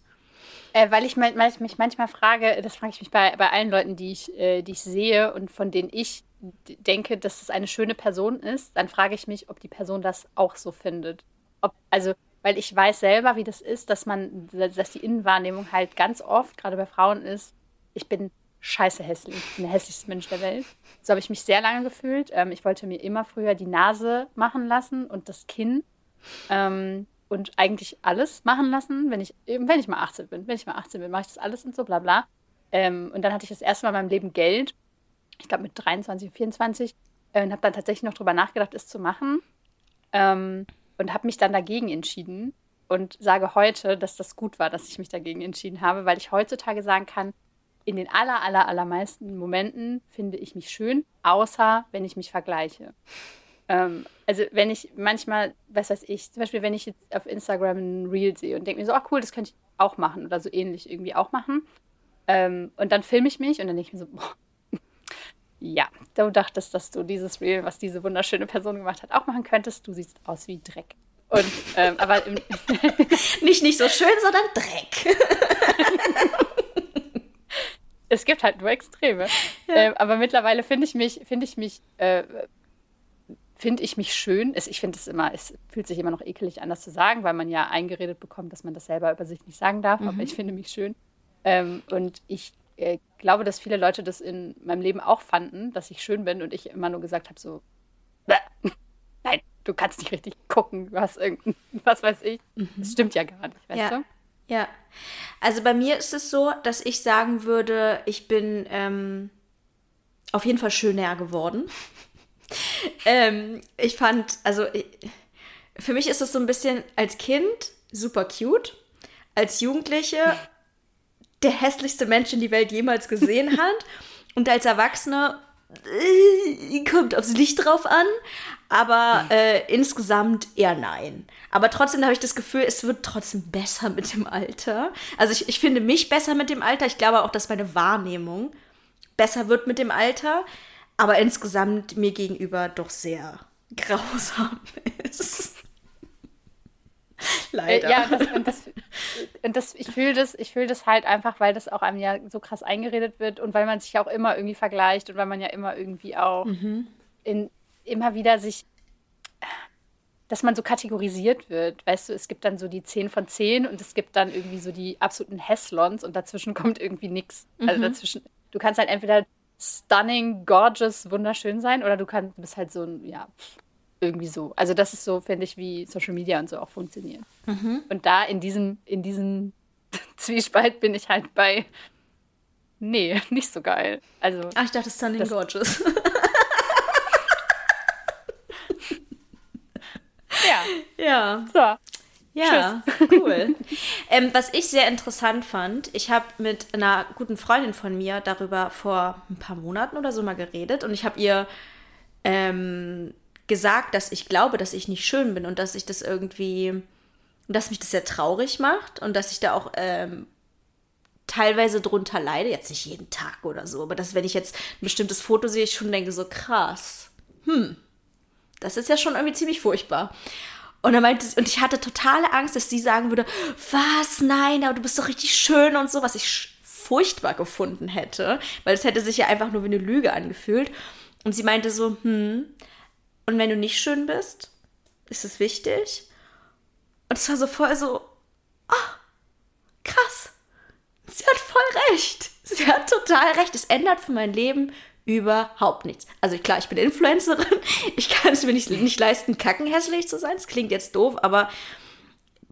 Äh, weil ich mich manchmal frage, das frage ich mich bei, bei allen Leuten, die ich, äh, die ich sehe und von denen ich denke, dass es eine schöne Person ist, dann frage ich mich, ob die Person das auch so findet. Ob, also, weil ich weiß selber, wie das ist, dass man, dass die Innenwahrnehmung halt ganz oft, gerade bei Frauen ist, ich bin scheiße hässlich. Ich bin der hässlichste Mensch der Welt. So habe ich mich sehr lange gefühlt. Ähm, ich wollte mir immer früher die Nase machen lassen und das Kinn. Ähm, und eigentlich alles machen lassen, wenn ich, wenn ich mal 18 bin. Wenn ich mal 18 bin, mache ich das alles und so, bla bla. Ähm, und dann hatte ich das erste Mal in meinem Leben Geld ich glaube mit 23, 24, äh, und habe dann tatsächlich noch drüber nachgedacht, es zu machen. Ähm, und habe mich dann dagegen entschieden und sage heute, dass das gut war, dass ich mich dagegen entschieden habe, weil ich heutzutage sagen kann, in den aller, aller, allermeisten Momenten finde ich mich schön, außer wenn ich mich vergleiche. Ähm, also wenn ich manchmal, was weiß ich, zum Beispiel wenn ich jetzt auf Instagram ein Reel sehe und denke mir so, oh cool, das könnte ich auch machen oder so ähnlich irgendwie auch machen. Ähm, und dann filme ich mich und dann denke ich mir so, boah, ja, du dachtest, dass du dieses Reel, was diese wunderschöne Person gemacht hat, auch machen könntest. Du siehst aus wie Dreck. Und, ähm, aber nicht nicht so schön, sondern Dreck. es gibt halt nur Extreme. Ja. Ähm, aber mittlerweile finde ich mich, finde ich mich, äh, finde ich mich schön. Ich finde es immer, es fühlt sich immer noch ekelig an, das zu sagen, weil man ja eingeredet bekommt, dass man das selber über sich nicht sagen darf. Mhm. Aber ich finde mich schön. Ähm, und ich äh, glaube, dass viele Leute das in meinem Leben auch fanden, dass ich schön bin und ich immer nur gesagt habe, so, nein, du kannst nicht richtig gucken, was irgendein, was weiß ich. Mhm. Das stimmt ja gar nicht, weißt ja. du? Ja. Also bei mir ist es so, dass ich sagen würde, ich bin ähm, auf jeden Fall schöner geworden. ähm, ich fand, also für mich ist es so ein bisschen als Kind super cute. Als Jugendliche der hässlichste Mensch, den die Welt jemals gesehen hat. Und als Erwachsene äh, kommt aufs Licht drauf an, aber äh, insgesamt eher nein. Aber trotzdem habe ich das Gefühl, es wird trotzdem besser mit dem Alter. Also ich, ich finde mich besser mit dem Alter. Ich glaube auch, dass meine Wahrnehmung besser wird mit dem Alter, aber insgesamt mir gegenüber doch sehr grausam ist. Leider. Äh, ja, das, und, das, und das, ich fühle das, fühl das halt einfach, weil das auch einem ja so krass eingeredet wird und weil man sich auch immer irgendwie vergleicht und weil man ja immer irgendwie auch mhm. in, immer wieder sich, dass man so kategorisiert wird. Weißt du, es gibt dann so die 10 von 10 und es gibt dann irgendwie so die absoluten Hesslons und dazwischen kommt irgendwie nichts. Also mhm. dazwischen, du kannst halt entweder stunning, gorgeous, wunderschön sein oder du kannst, bist halt so ein, ja, irgendwie so. Also das ist so, finde ich, wie Social Media und so auch funktionieren. Mhm. Und da in diesem, in diesem Zwiespalt bin ich halt bei, nee, nicht so geil. Also, Ach, ich dachte Stunning Gorgeous. ja. Ja. So. Ja, cool. ähm, was ich sehr interessant fand, ich habe mit einer guten Freundin von mir darüber vor ein paar Monaten oder so mal geredet und ich habe ihr ähm, gesagt, dass ich glaube, dass ich nicht schön bin und dass ich das irgendwie, dass mich das sehr traurig macht und dass ich da auch ähm, teilweise drunter leide. Jetzt nicht jeden Tag oder so, aber dass, wenn ich jetzt ein bestimmtes Foto sehe, ich schon denke, so krass, hm, das ist ja schon irgendwie ziemlich furchtbar. Und er meinte, und ich hatte totale Angst, dass sie sagen würde, was, nein, aber du bist doch richtig schön und so, was ich furchtbar gefunden hätte, weil es hätte sich ja einfach nur wie eine Lüge angefühlt. Und sie meinte so, hm, und wenn du nicht schön bist, ist es wichtig? Und es war so voll so, oh, krass, sie hat voll recht. Sie hat total recht. Es ändert für mein Leben überhaupt nichts. Also klar, ich bin Influencerin. Ich kann es mir nicht, nicht leisten, kackenhässlich zu sein. Das klingt jetzt doof, aber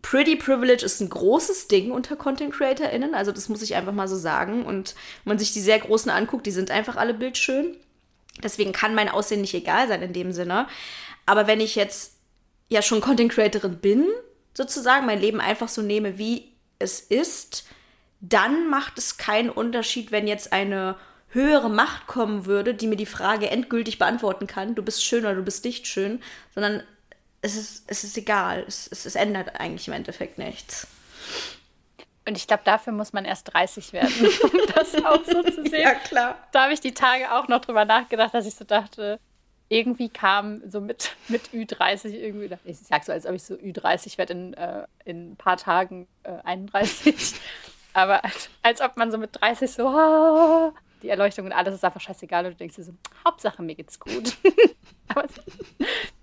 Pretty Privilege ist ein großes Ding unter Content CreatorInnen. Also das muss ich einfach mal so sagen. Und wenn man sich die sehr großen anguckt, die sind einfach alle bildschön. Deswegen kann mein Aussehen nicht egal sein in dem Sinne. Aber wenn ich jetzt ja schon Content Creatorin bin, sozusagen, mein Leben einfach so nehme, wie es ist, dann macht es keinen Unterschied, wenn jetzt eine höhere Macht kommen würde, die mir die Frage endgültig beantworten kann, du bist schön oder du bist nicht schön, sondern es ist, es ist egal. Es, es, es ändert eigentlich im Endeffekt nichts. Und ich glaube, dafür muss man erst 30 werden, um das auch so zu sehen. ja, klar. Da habe ich die Tage auch noch drüber nachgedacht, dass ich so dachte, irgendwie kam so mit, mit Ü30 irgendwie, ich sag so, als ob ich so Ü30 werde in, äh, in ein paar Tagen äh, 31. Aber als, als, ob man so mit 30 so, oh, die Erleuchtung und alles ist einfach scheißegal und du denkst dir so, Hauptsache mir geht's gut. Aber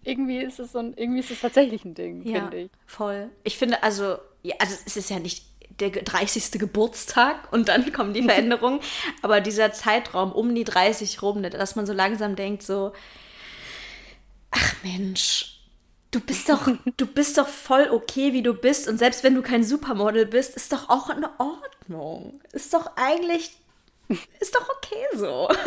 irgendwie ist es so ein, irgendwie ist es tatsächlich ein Ding, ja, finde ich. Voll. Ich finde, also, ja, also es ist ja nicht der 30. Geburtstag und dann kommen die Veränderungen, aber dieser Zeitraum um die 30 rum, ne, dass man so langsam denkt, so, ach Mensch, du bist doch, du bist doch voll okay, wie du bist. Und selbst wenn du kein Supermodel bist, ist doch auch in Ordnung. Ist doch eigentlich ist doch okay so.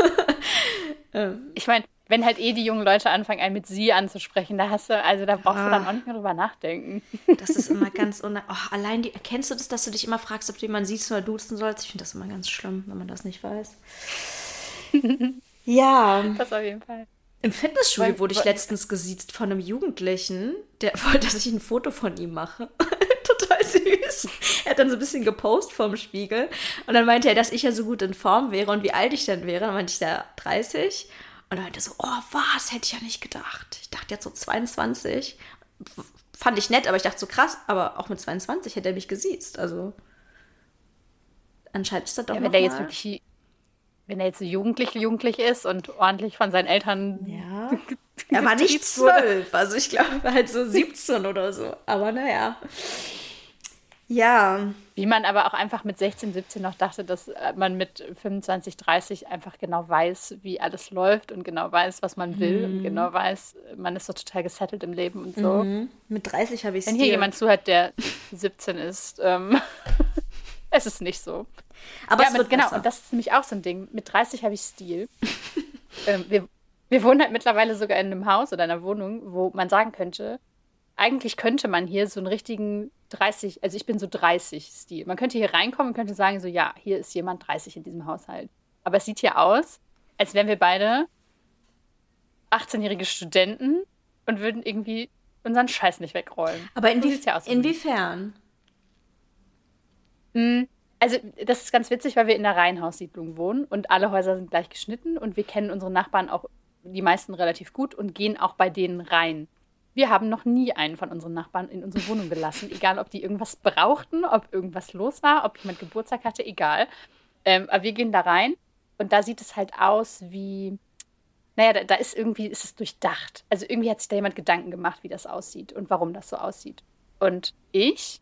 Ähm. ich meine, wenn halt eh die jungen Leute anfangen, einen mit sie anzusprechen, da hast du, also da brauchst ah. du dann auch nicht mehr drüber nachdenken. Das ist immer ganz oh, allein die, erkennst du das, dass du dich immer fragst, ob du jemanden siehst oder duzen sollst? Ich finde das immer ganz schlimm, wenn man das nicht weiß. ja. Das auf jeden Fall. Im Fitnessstudio wurde ich letztens gesiezt von einem Jugendlichen, der wollte, dass ich ein Foto von ihm mache total süß. Er hat dann so ein bisschen gepostet vorm Spiegel. Und dann meinte er, dass ich ja so gut in Form wäre und wie alt ich dann wäre. Dann meinte ich da 30. Und dann meinte er so, oh, was? Hätte ich ja nicht gedacht. Ich dachte jetzt so 22. Fand ich nett, aber ich dachte so krass, aber auch mit 22 hätte er mich gesiezt. Also anscheinend ist das doch ja, wenn der jetzt wirklich wenn er jetzt so jugendlich jugendlich ist und ordentlich von seinen Eltern ja. Er war nicht zwölf, also ich glaube halt so 17 oder so. Aber naja. Ja. Wie man aber auch einfach mit 16, 17 noch dachte, dass man mit 25, 30 einfach genau weiß, wie alles läuft und genau weiß, was man will mhm. und genau weiß, man ist so total gesettelt im Leben und so. Mhm. Mit 30 habe ich es Wenn hier dir. jemand zuhört, der 17 ist, ähm, es ist nicht so. Aber ja, es wird genau, besser. und das ist nämlich auch so ein Ding. Mit 30 habe ich Stil. ähm, wir, wir wohnen halt mittlerweile sogar in einem Haus oder einer Wohnung, wo man sagen könnte, eigentlich könnte man hier so einen richtigen 30, also ich bin so 30-Stil. Man könnte hier reinkommen und könnte sagen, so ja, hier ist jemand 30 in diesem Haushalt. Aber es sieht hier aus, als wären wir beide 18-jährige Studenten und würden irgendwie unseren Scheiß nicht wegrollen. Aber inwie ja inwiefern? Hm, also das ist ganz witzig, weil wir in der Reihenhaussiedlung wohnen und alle Häuser sind gleich geschnitten und wir kennen unsere Nachbarn auch die meisten relativ gut und gehen auch bei denen rein. Wir haben noch nie einen von unseren Nachbarn in unsere Wohnung gelassen, egal ob die irgendwas brauchten, ob irgendwas los war, ob jemand Geburtstag hatte, egal. Ähm, aber wir gehen da rein und da sieht es halt aus wie, naja, da, da ist irgendwie, ist es durchdacht. Also irgendwie hat sich da jemand Gedanken gemacht, wie das aussieht und warum das so aussieht. Und ich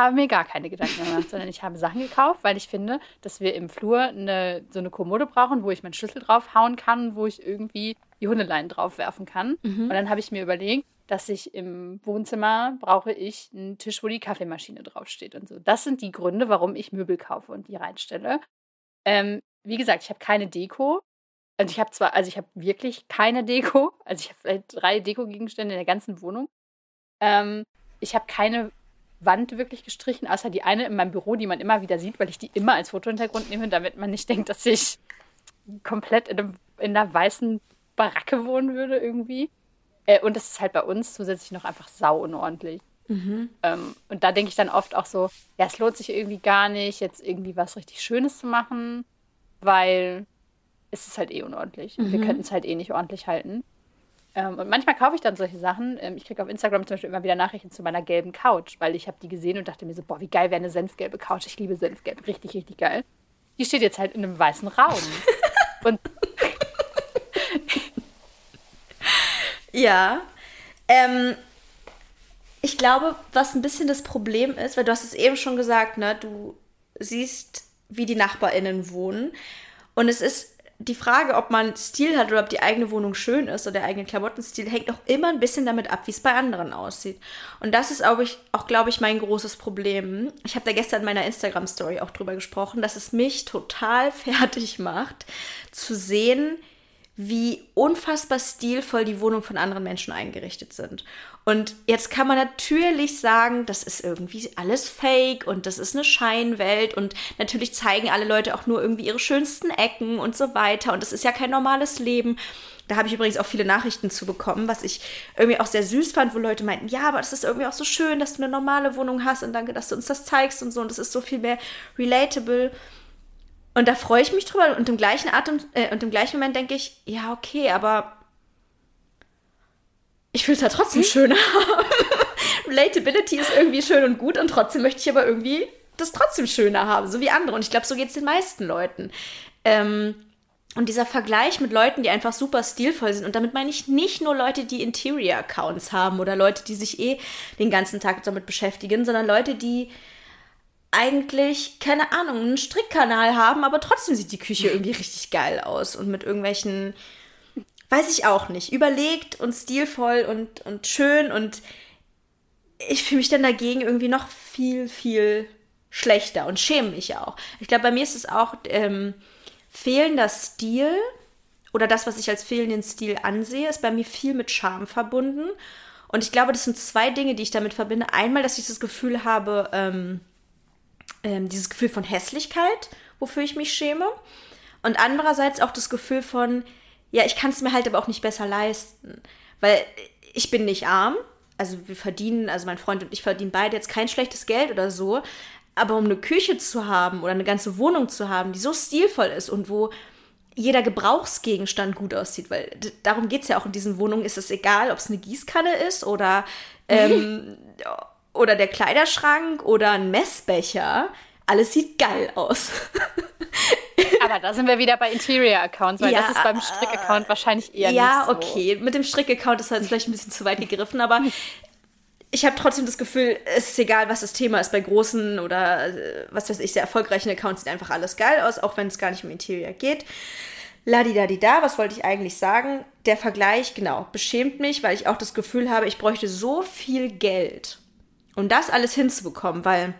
habe mir gar keine Gedanken gemacht, sondern ich habe Sachen gekauft, weil ich finde, dass wir im Flur eine, so eine Kommode brauchen, wo ich meinen Schlüssel draufhauen kann, wo ich irgendwie die Hundeleien draufwerfen kann. Mhm. Und dann habe ich mir überlegt, dass ich im Wohnzimmer brauche ich einen Tisch, wo die Kaffeemaschine draufsteht und so. Das sind die Gründe, warum ich Möbel kaufe und die reinstelle. Ähm, wie gesagt, ich habe keine Deko. Und ich habe zwar, also ich habe wirklich keine Deko. Also ich habe vielleicht drei Deko-Gegenstände in der ganzen Wohnung. Ähm, ich habe keine Wand wirklich gestrichen, außer die eine in meinem Büro, die man immer wieder sieht, weil ich die immer als Fotohintergrund nehme, damit man nicht denkt, dass ich komplett in, einem, in einer weißen Baracke wohnen würde irgendwie. Äh, und es ist halt bei uns zusätzlich noch einfach sau unordentlich. Mhm. Ähm, und da denke ich dann oft auch so, ja, es lohnt sich irgendwie gar nicht, jetzt irgendwie was richtig Schönes zu machen, weil es ist halt eh unordentlich. Mhm. Wir könnten es halt eh nicht ordentlich halten. Ähm, und manchmal kaufe ich dann solche Sachen. Ähm, ich kriege auf Instagram zum Beispiel immer wieder Nachrichten zu meiner gelben Couch, weil ich habe die gesehen und dachte mir so, boah, wie geil wäre eine senfgelbe Couch. Ich liebe Senfgelb. Richtig, richtig geil. Die steht jetzt halt in einem weißen Raum. und ja. Ähm, ich glaube, was ein bisschen das Problem ist, weil du hast es eben schon gesagt, ne, du siehst, wie die NachbarInnen wohnen. Und es ist die Frage, ob man Stil hat oder ob die eigene Wohnung schön ist oder der eigene Klamottenstil, hängt auch immer ein bisschen damit ab, wie es bei anderen aussieht. Und das ist auch, auch glaube ich, mein großes Problem. Ich habe da gestern in meiner Instagram-Story auch drüber gesprochen, dass es mich total fertig macht, zu sehen, wie unfassbar stilvoll die Wohnungen von anderen Menschen eingerichtet sind. Und jetzt kann man natürlich sagen, das ist irgendwie alles fake und das ist eine Scheinwelt und natürlich zeigen alle Leute auch nur irgendwie ihre schönsten Ecken und so weiter und das ist ja kein normales Leben. Da habe ich übrigens auch viele Nachrichten zu bekommen, was ich irgendwie auch sehr süß fand, wo Leute meinten, ja, aber es ist irgendwie auch so schön, dass du eine normale Wohnung hast und danke, dass du uns das zeigst und so und das ist so viel mehr relatable. Und da freue ich mich drüber und im gleichen Atem äh, und im gleichen Moment denke ich, ja, okay, aber ich will es ja trotzdem hm? schöner haben. Relatability ist irgendwie schön und gut und trotzdem möchte ich aber irgendwie das trotzdem schöner haben, so wie andere. Und ich glaube, so geht es den meisten Leuten. Ähm, und dieser Vergleich mit Leuten, die einfach super stilvoll sind, und damit meine ich nicht nur Leute, die Interior-Accounts haben oder Leute, die sich eh den ganzen Tag damit beschäftigen, sondern Leute, die eigentlich, keine Ahnung, einen Strickkanal haben, aber trotzdem sieht die Küche irgendwie richtig geil aus und mit irgendwelchen, weiß ich auch nicht, überlegt und stilvoll und, und schön und ich fühle mich dann dagegen irgendwie noch viel, viel schlechter und schäme mich auch. Ich glaube, bei mir ist es auch ähm, fehlender Stil oder das, was ich als fehlenden Stil ansehe, ist bei mir viel mit Charme verbunden. Und ich glaube, das sind zwei Dinge, die ich damit verbinde. Einmal, dass ich das Gefühl habe, ähm, ähm, dieses Gefühl von Hässlichkeit, wofür ich mich schäme. Und andererseits auch das Gefühl von, ja, ich kann es mir halt aber auch nicht besser leisten. Weil ich bin nicht arm. Also wir verdienen, also mein Freund und ich verdienen beide jetzt kein schlechtes Geld oder so. Aber um eine Küche zu haben oder eine ganze Wohnung zu haben, die so stilvoll ist und wo jeder Gebrauchsgegenstand gut aussieht, weil darum geht es ja auch in diesen Wohnungen, ist es egal, ob es eine Gießkanne ist oder ähm, oder der Kleiderschrank oder ein Messbecher. Alles sieht geil aus. Aber da sind wir wieder bei Interior-Accounts, weil ja, das ist beim Strick-Account wahrscheinlich eher ja, nicht so. Ja, okay. Mit dem Strick-Account ist halt vielleicht ein bisschen zu weit gegriffen, aber ich habe trotzdem das Gefühl, es ist egal, was das Thema ist. Bei großen oder äh, was weiß ich, sehr erfolgreichen Accounts sieht einfach alles geil aus, auch wenn es gar nicht um Interior geht. Ladidadida, was wollte ich eigentlich sagen? Der Vergleich, genau, beschämt mich, weil ich auch das Gefühl habe, ich bräuchte so viel Geld um das alles hinzubekommen, weil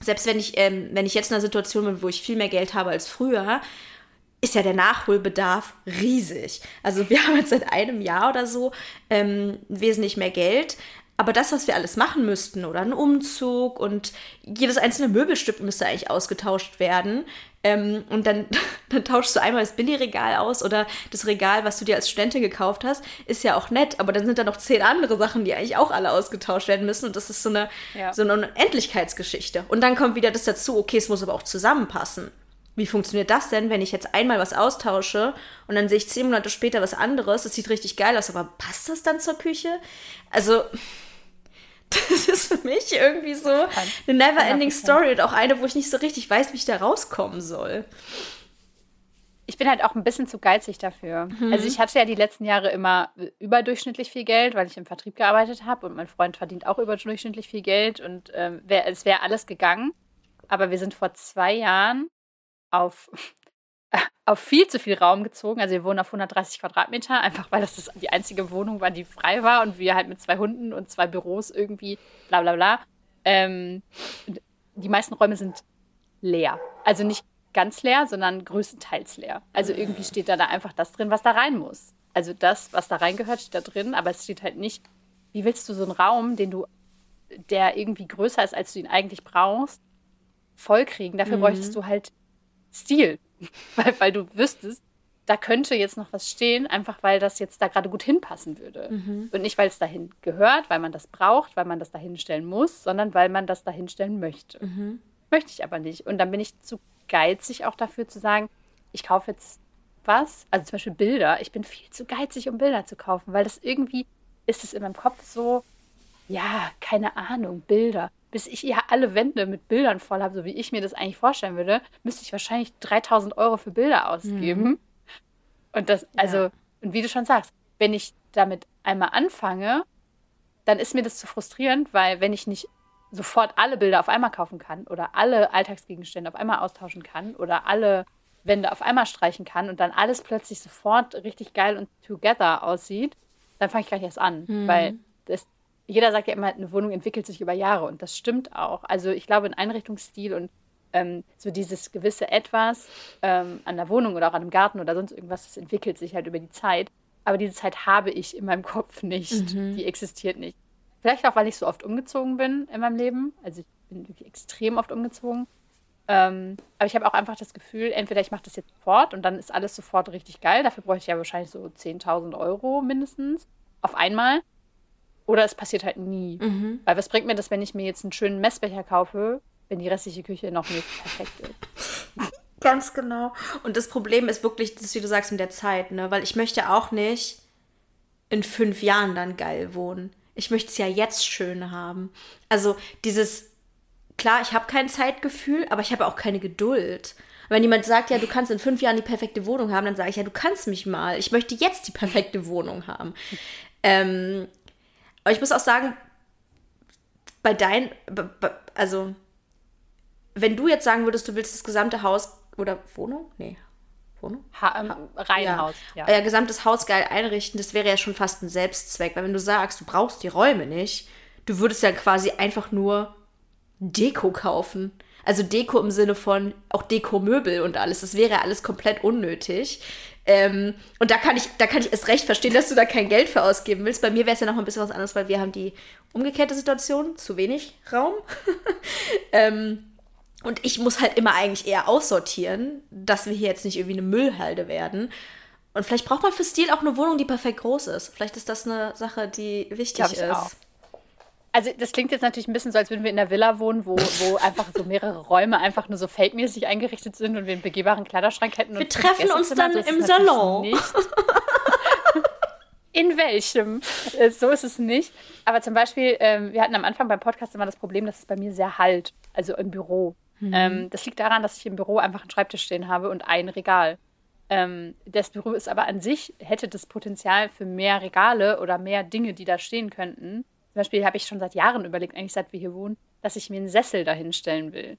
selbst wenn ich, ähm, wenn ich jetzt in einer Situation bin, wo ich viel mehr Geld habe als früher, ist ja der Nachholbedarf riesig. Also wir haben jetzt seit einem Jahr oder so ähm, wesentlich mehr Geld. Aber das, was wir alles machen müssten, oder ein Umzug und jedes einzelne Möbelstück müsste eigentlich ausgetauscht werden, ähm, und dann, dann tauschst du einmal das Billigregal aus oder das Regal, was du dir als Studentin gekauft hast, ist ja auch nett, aber dann sind da noch zehn andere Sachen, die eigentlich auch alle ausgetauscht werden müssen. Und das ist so eine, ja. so eine Unendlichkeitsgeschichte. Und dann kommt wieder das dazu, okay, es muss aber auch zusammenpassen. Wie funktioniert das denn, wenn ich jetzt einmal was austausche und dann sehe ich zehn Monate später was anderes? Das sieht richtig geil aus, aber passt das dann zur Küche? Also, das ist für mich irgendwie so eine never-ending Story und auch eine, wo ich nicht so richtig weiß, wie ich da rauskommen soll. Ich bin halt auch ein bisschen zu geizig dafür. Mhm. Also ich hatte ja die letzten Jahre immer überdurchschnittlich viel Geld, weil ich im Vertrieb gearbeitet habe und mein Freund verdient auch überdurchschnittlich viel Geld und ähm, wär, es wäre alles gegangen. Aber wir sind vor zwei Jahren auf auf viel zu viel Raum gezogen. Also wir wohnen auf 130 Quadratmeter, einfach weil das, die einzige Wohnung war, die frei war und wir halt mit zwei Hunden und zwei Büros irgendwie bla bla bla. Ähm, die meisten Räume sind leer. Also nicht ganz leer, sondern größtenteils leer. Also irgendwie steht da, da einfach das drin, was da rein muss. Also das, was da reingehört, steht da drin, aber es steht halt nicht, wie willst du so einen Raum, den du, der irgendwie größer ist, als du ihn eigentlich brauchst, vollkriegen? Dafür mhm. bräuchtest du halt Stil. weil, weil du wüsstest, da könnte jetzt noch was stehen, einfach weil das jetzt da gerade gut hinpassen würde. Mhm. Und nicht, weil es dahin gehört, weil man das braucht, weil man das dahinstellen muss, sondern weil man das dahinstellen möchte. Mhm. Möchte ich aber nicht. Und dann bin ich zu geizig auch dafür zu sagen, ich kaufe jetzt was, also zum Beispiel Bilder. Ich bin viel zu geizig, um Bilder zu kaufen, weil das irgendwie ist es in meinem Kopf so, ja, keine Ahnung, Bilder. Bis ich ja alle Wände mit Bildern voll habe, so wie ich mir das eigentlich vorstellen würde, müsste ich wahrscheinlich 3000 Euro für Bilder ausgeben. Mhm. Und das, also, ja. und wie du schon sagst, wenn ich damit einmal anfange, dann ist mir das zu frustrierend, weil wenn ich nicht sofort alle Bilder auf einmal kaufen kann oder alle Alltagsgegenstände auf einmal austauschen kann oder alle Wände auf einmal streichen kann und dann alles plötzlich sofort richtig geil und together aussieht, dann fange ich gleich erst an. Mhm. Weil das, jeder sagt ja immer, eine Wohnung entwickelt sich über Jahre und das stimmt auch. Also ich glaube, ein Einrichtungsstil und ähm, so dieses gewisse Etwas ähm, an der Wohnung oder auch an einem Garten oder sonst irgendwas, das entwickelt sich halt über die Zeit. Aber diese Zeit habe ich in meinem Kopf nicht. Mhm. Die existiert nicht. Vielleicht auch, weil ich so oft umgezogen bin in meinem Leben. Also ich bin wirklich extrem oft umgezogen. Ähm, aber ich habe auch einfach das Gefühl, entweder ich mache das jetzt sofort und dann ist alles sofort richtig geil. Dafür bräuchte ich ja wahrscheinlich so 10.000 Euro mindestens auf einmal. Oder es passiert halt nie. Mhm. Weil was bringt mir das, wenn ich mir jetzt einen schönen Messbecher kaufe, wenn die restliche Küche noch nicht perfekt ist? Ganz genau. Und das Problem ist wirklich, das, wie du sagst, mit der Zeit, ne? Weil ich möchte auch nicht in fünf Jahren dann geil wohnen. Ich möchte es ja jetzt schön haben. Also dieses klar, ich habe kein Zeitgefühl, aber ich habe auch keine Geduld. Wenn jemand sagt, ja, du kannst in fünf Jahren die perfekte Wohnung haben, dann sage ich, ja, du kannst mich mal. Ich möchte jetzt die perfekte Wohnung haben. Ähm, aber ich muss auch sagen, bei dein, also, wenn du jetzt sagen würdest, du willst das gesamte Haus oder Wohnung? Nee. Wohnung? Ha ähm, Reihenhaus. Ja. ja. Euer gesamtes Haus geil einrichten, das wäre ja schon fast ein Selbstzweck. Weil wenn du sagst, du brauchst die Räume nicht, du würdest ja quasi einfach nur Deko kaufen. Also Deko im Sinne von auch Dekomöbel und alles. Das wäre alles komplett unnötig. Ähm, und da kann ich, da kann ich es recht verstehen, dass du da kein Geld für ausgeben willst. Bei mir wäre es ja noch ein bisschen was anderes, weil wir haben die umgekehrte Situation, zu wenig Raum. ähm, und ich muss halt immer eigentlich eher aussortieren, dass wir hier jetzt nicht irgendwie eine Müllhalde werden. Und vielleicht braucht man für Stil auch eine Wohnung, die perfekt groß ist. Vielleicht ist das eine Sache, die wichtig ist. Auch. Also das klingt jetzt natürlich ein bisschen so, als würden wir in einer Villa wohnen, wo, wo einfach so mehrere Räume einfach nur so feldmäßig eingerichtet sind und wir einen begehbaren Kleiderschrank hätten. Wir treffen uns dann so im Salon. in welchem? Äh, so ist es nicht. Aber zum Beispiel, ähm, wir hatten am Anfang beim Podcast immer das Problem, dass es bei mir sehr halt, also im Büro. Mhm. Ähm, das liegt daran, dass ich im Büro einfach einen Schreibtisch stehen habe und ein Regal. Ähm, das Büro ist aber an sich, hätte das Potenzial für mehr Regale oder mehr Dinge, die da stehen könnten. Zum Beispiel habe ich schon seit Jahren überlegt, eigentlich seit wir hier wohnen, dass ich mir einen Sessel dahinstellen will.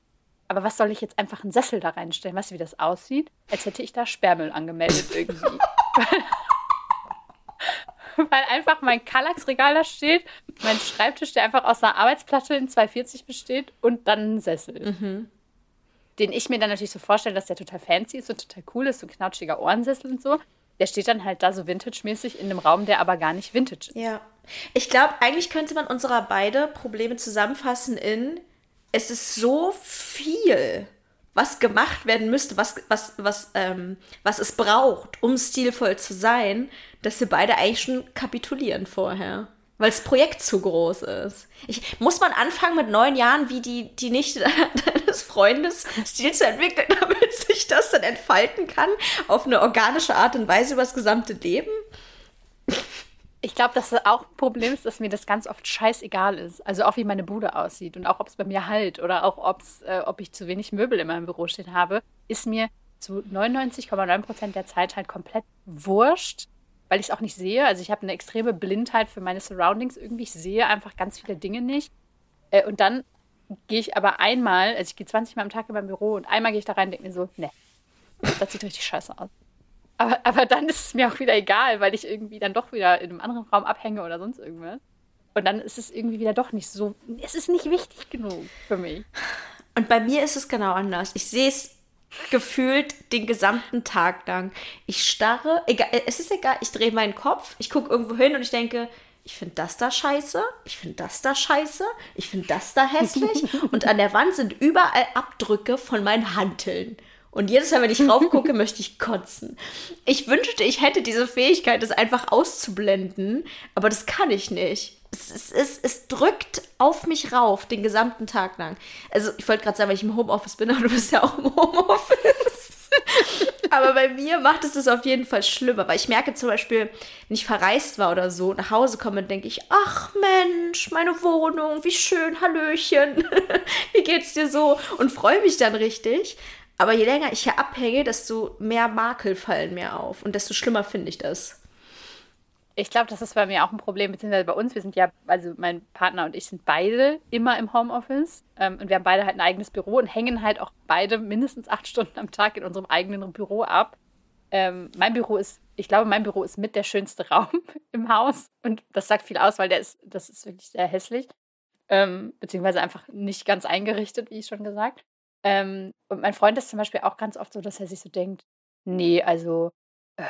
Aber was soll ich jetzt einfach einen Sessel da reinstellen? Weißt du, wie das aussieht? Als hätte ich da Sperrmüll angemeldet irgendwie. Weil einfach mein Kallax-Regal da steht, mein Schreibtisch, der einfach aus einer Arbeitsplatte in 240 besteht und dann ein Sessel. Mhm. Den ich mir dann natürlich so vorstelle, dass der total fancy ist und total cool ist, so ein knautschiger Ohrensessel und so. Der steht dann halt da so vintage-mäßig in einem Raum, der aber gar nicht vintage ist. Ja. Ich glaube, eigentlich könnte man unserer beide Probleme zusammenfassen in, es ist so viel, was gemacht werden müsste, was, was, was, ähm, was es braucht, um stilvoll zu sein, dass wir beide eigentlich schon kapitulieren vorher. Weil das Projekt zu groß ist. Ich, muss man anfangen mit neun Jahren, wie die, die Nichte deines Freundes Stil zu entwickeln, damit sich das dann entfalten kann, auf eine organische Art und Weise über das gesamte Leben? Ich glaube, dass das auch ein Problem ist, dass mir das ganz oft scheißegal ist. Also auch wie meine Bude aussieht und auch ob es bei mir halt oder auch ob's, äh, ob ich zu wenig Möbel in meinem Büro stehen habe, ist mir zu 99,9 Prozent der Zeit halt komplett wurscht, weil ich es auch nicht sehe. Also ich habe eine extreme Blindheit für meine Surroundings irgendwie. Ich sehe einfach ganz viele Dinge nicht. Äh, und dann gehe ich aber einmal, also ich gehe 20 Mal am Tag in mein Büro und einmal gehe ich da rein und denke mir so, ne, das sieht richtig scheiße aus. Aber, aber dann ist es mir auch wieder egal, weil ich irgendwie dann doch wieder in einem anderen Raum abhänge oder sonst irgendwas. Und dann ist es irgendwie wieder doch nicht so. Es ist nicht wichtig genug für mich. Und bei mir ist es genau anders. Ich sehe es gefühlt den gesamten Tag lang. Ich starre, egal, es ist egal, ich drehe meinen Kopf, ich gucke irgendwo hin und ich denke, ich finde das da scheiße, ich finde das da scheiße, ich finde das da hässlich. und an der Wand sind überall Abdrücke von meinen Hanteln. Und jedes Mal, wenn ich raufgucke, möchte ich kotzen. Ich wünschte, ich hätte diese Fähigkeit, das einfach auszublenden, aber das kann ich nicht. Es, es, es, es drückt auf mich rauf, den gesamten Tag lang. Also, ich wollte gerade sagen, weil ich im Homeoffice bin, aber du bist ja auch im Homeoffice. Aber bei mir macht es das auf jeden Fall schlimmer, weil ich merke zum Beispiel, wenn ich verreist war oder so, nach Hause komme, und denke ich, ach Mensch, meine Wohnung, wie schön, Hallöchen, wie geht's dir so? Und freue mich dann richtig. Aber je länger ich hier abhänge, desto mehr Makel fallen mir auf und desto schlimmer finde ich das. Ich glaube, das ist bei mir auch ein Problem, beziehungsweise bei uns. Wir sind ja, also mein Partner und ich sind beide immer im Homeoffice ähm, und wir haben beide halt ein eigenes Büro und hängen halt auch beide mindestens acht Stunden am Tag in unserem eigenen Büro ab. Ähm, mein Büro ist, ich glaube, mein Büro ist mit der schönste Raum im Haus und das sagt viel aus, weil der ist, das ist wirklich sehr hässlich, ähm, beziehungsweise einfach nicht ganz eingerichtet, wie ich schon gesagt. Ähm, und mein Freund ist zum Beispiel auch ganz oft so, dass er sich so denkt, nee, also äh,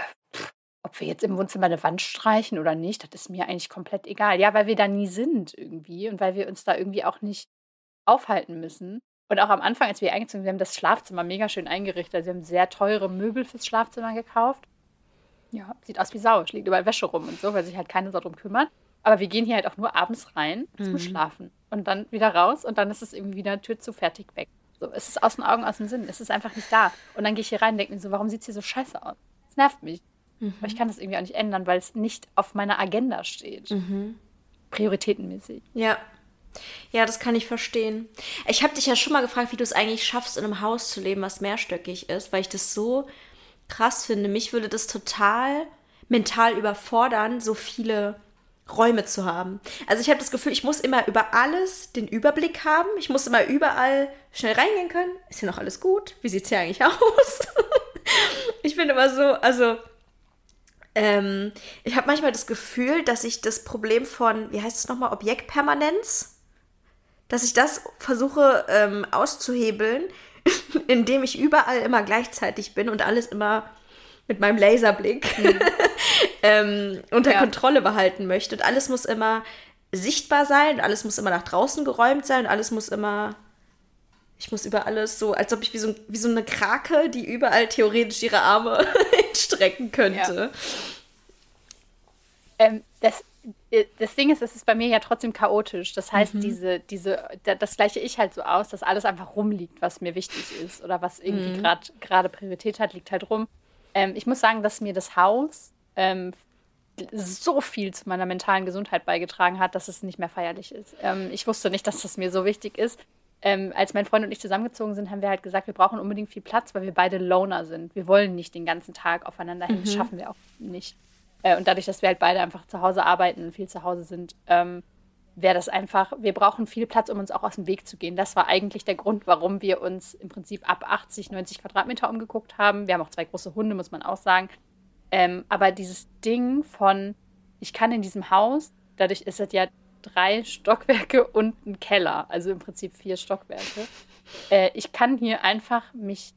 ob wir jetzt im Wohnzimmer eine Wand streichen oder nicht, das ist mir eigentlich komplett egal. Ja, weil wir da nie sind irgendwie und weil wir uns da irgendwie auch nicht aufhalten müssen. Und auch am Anfang, als wir eingezogen sind, wir haben das Schlafzimmer mega schön eingerichtet. Also wir haben sehr teure Möbel fürs Schlafzimmer gekauft. Ja, sieht aus wie Sau. Liegt überall Wäsche rum und so, weil sich halt keiner darum kümmert. Aber wir gehen hier halt auch nur abends rein zum mhm. Schlafen und dann wieder raus und dann ist es irgendwie wieder Tür zu fertig weg. So, es ist aus den Augen, aus dem Sinn. Es ist einfach nicht da. Und dann gehe ich hier rein und denke mir so, warum sieht es hier so scheiße aus? Es nervt mich. Mhm. Aber ich kann das irgendwie auch nicht ändern, weil es nicht auf meiner Agenda steht. Mhm. Prioritätenmäßig. Ja. Ja, das kann ich verstehen. Ich habe dich ja schon mal gefragt, wie du es eigentlich schaffst, in einem Haus zu leben, was mehrstöckig ist, weil ich das so krass finde. Mich würde das total mental überfordern, so viele Räume zu haben. Also ich habe das Gefühl, ich muss immer über alles den Überblick haben. Ich muss immer überall schnell reingehen können. Ist hier noch alles gut? Wie sieht es hier eigentlich aus? ich bin immer so, also ähm, ich habe manchmal das Gefühl, dass ich das Problem von, wie heißt es nochmal, Objektpermanenz, dass ich das versuche ähm, auszuhebeln, indem ich überall immer gleichzeitig bin und alles immer mit meinem Laserblick mhm. ähm, unter ja. Kontrolle behalten möchte. Und alles muss immer sichtbar sein, alles muss immer nach draußen geräumt sein, alles muss immer ich muss über alles so, als ob ich wie so, wie so eine Krake, die überall theoretisch ihre Arme strecken könnte. Ja. Ähm, das, äh, das Ding ist, es ist bei mir ja trotzdem chaotisch. Das heißt, mhm. diese, diese, das gleiche ich halt so aus, dass alles einfach rumliegt, was mir wichtig ist oder was irgendwie mhm. gerade Priorität hat, liegt halt rum. Ähm, ich muss sagen, dass mir das Haus ähm, so viel zu meiner mentalen Gesundheit beigetragen hat, dass es nicht mehr feierlich ist. Ähm, ich wusste nicht, dass das mir so wichtig ist ähm, als mein Freund und ich zusammengezogen sind, haben wir halt gesagt, wir brauchen unbedingt viel Platz, weil wir beide Loner sind. Wir wollen nicht den ganzen Tag aufeinander hängen. Mhm. Das schaffen wir auch nicht. Äh, und dadurch, dass wir halt beide einfach zu Hause arbeiten und viel zu Hause sind, ähm, wäre das einfach, wir brauchen viel Platz, um uns auch aus dem Weg zu gehen. Das war eigentlich der Grund, warum wir uns im Prinzip ab 80, 90 Quadratmeter umgeguckt haben. Wir haben auch zwei große Hunde, muss man auch sagen. Ähm, aber dieses Ding von, ich kann in diesem Haus, dadurch ist es ja drei Stockwerke und einen Keller, also im Prinzip vier Stockwerke. Äh, ich kann hier einfach mich,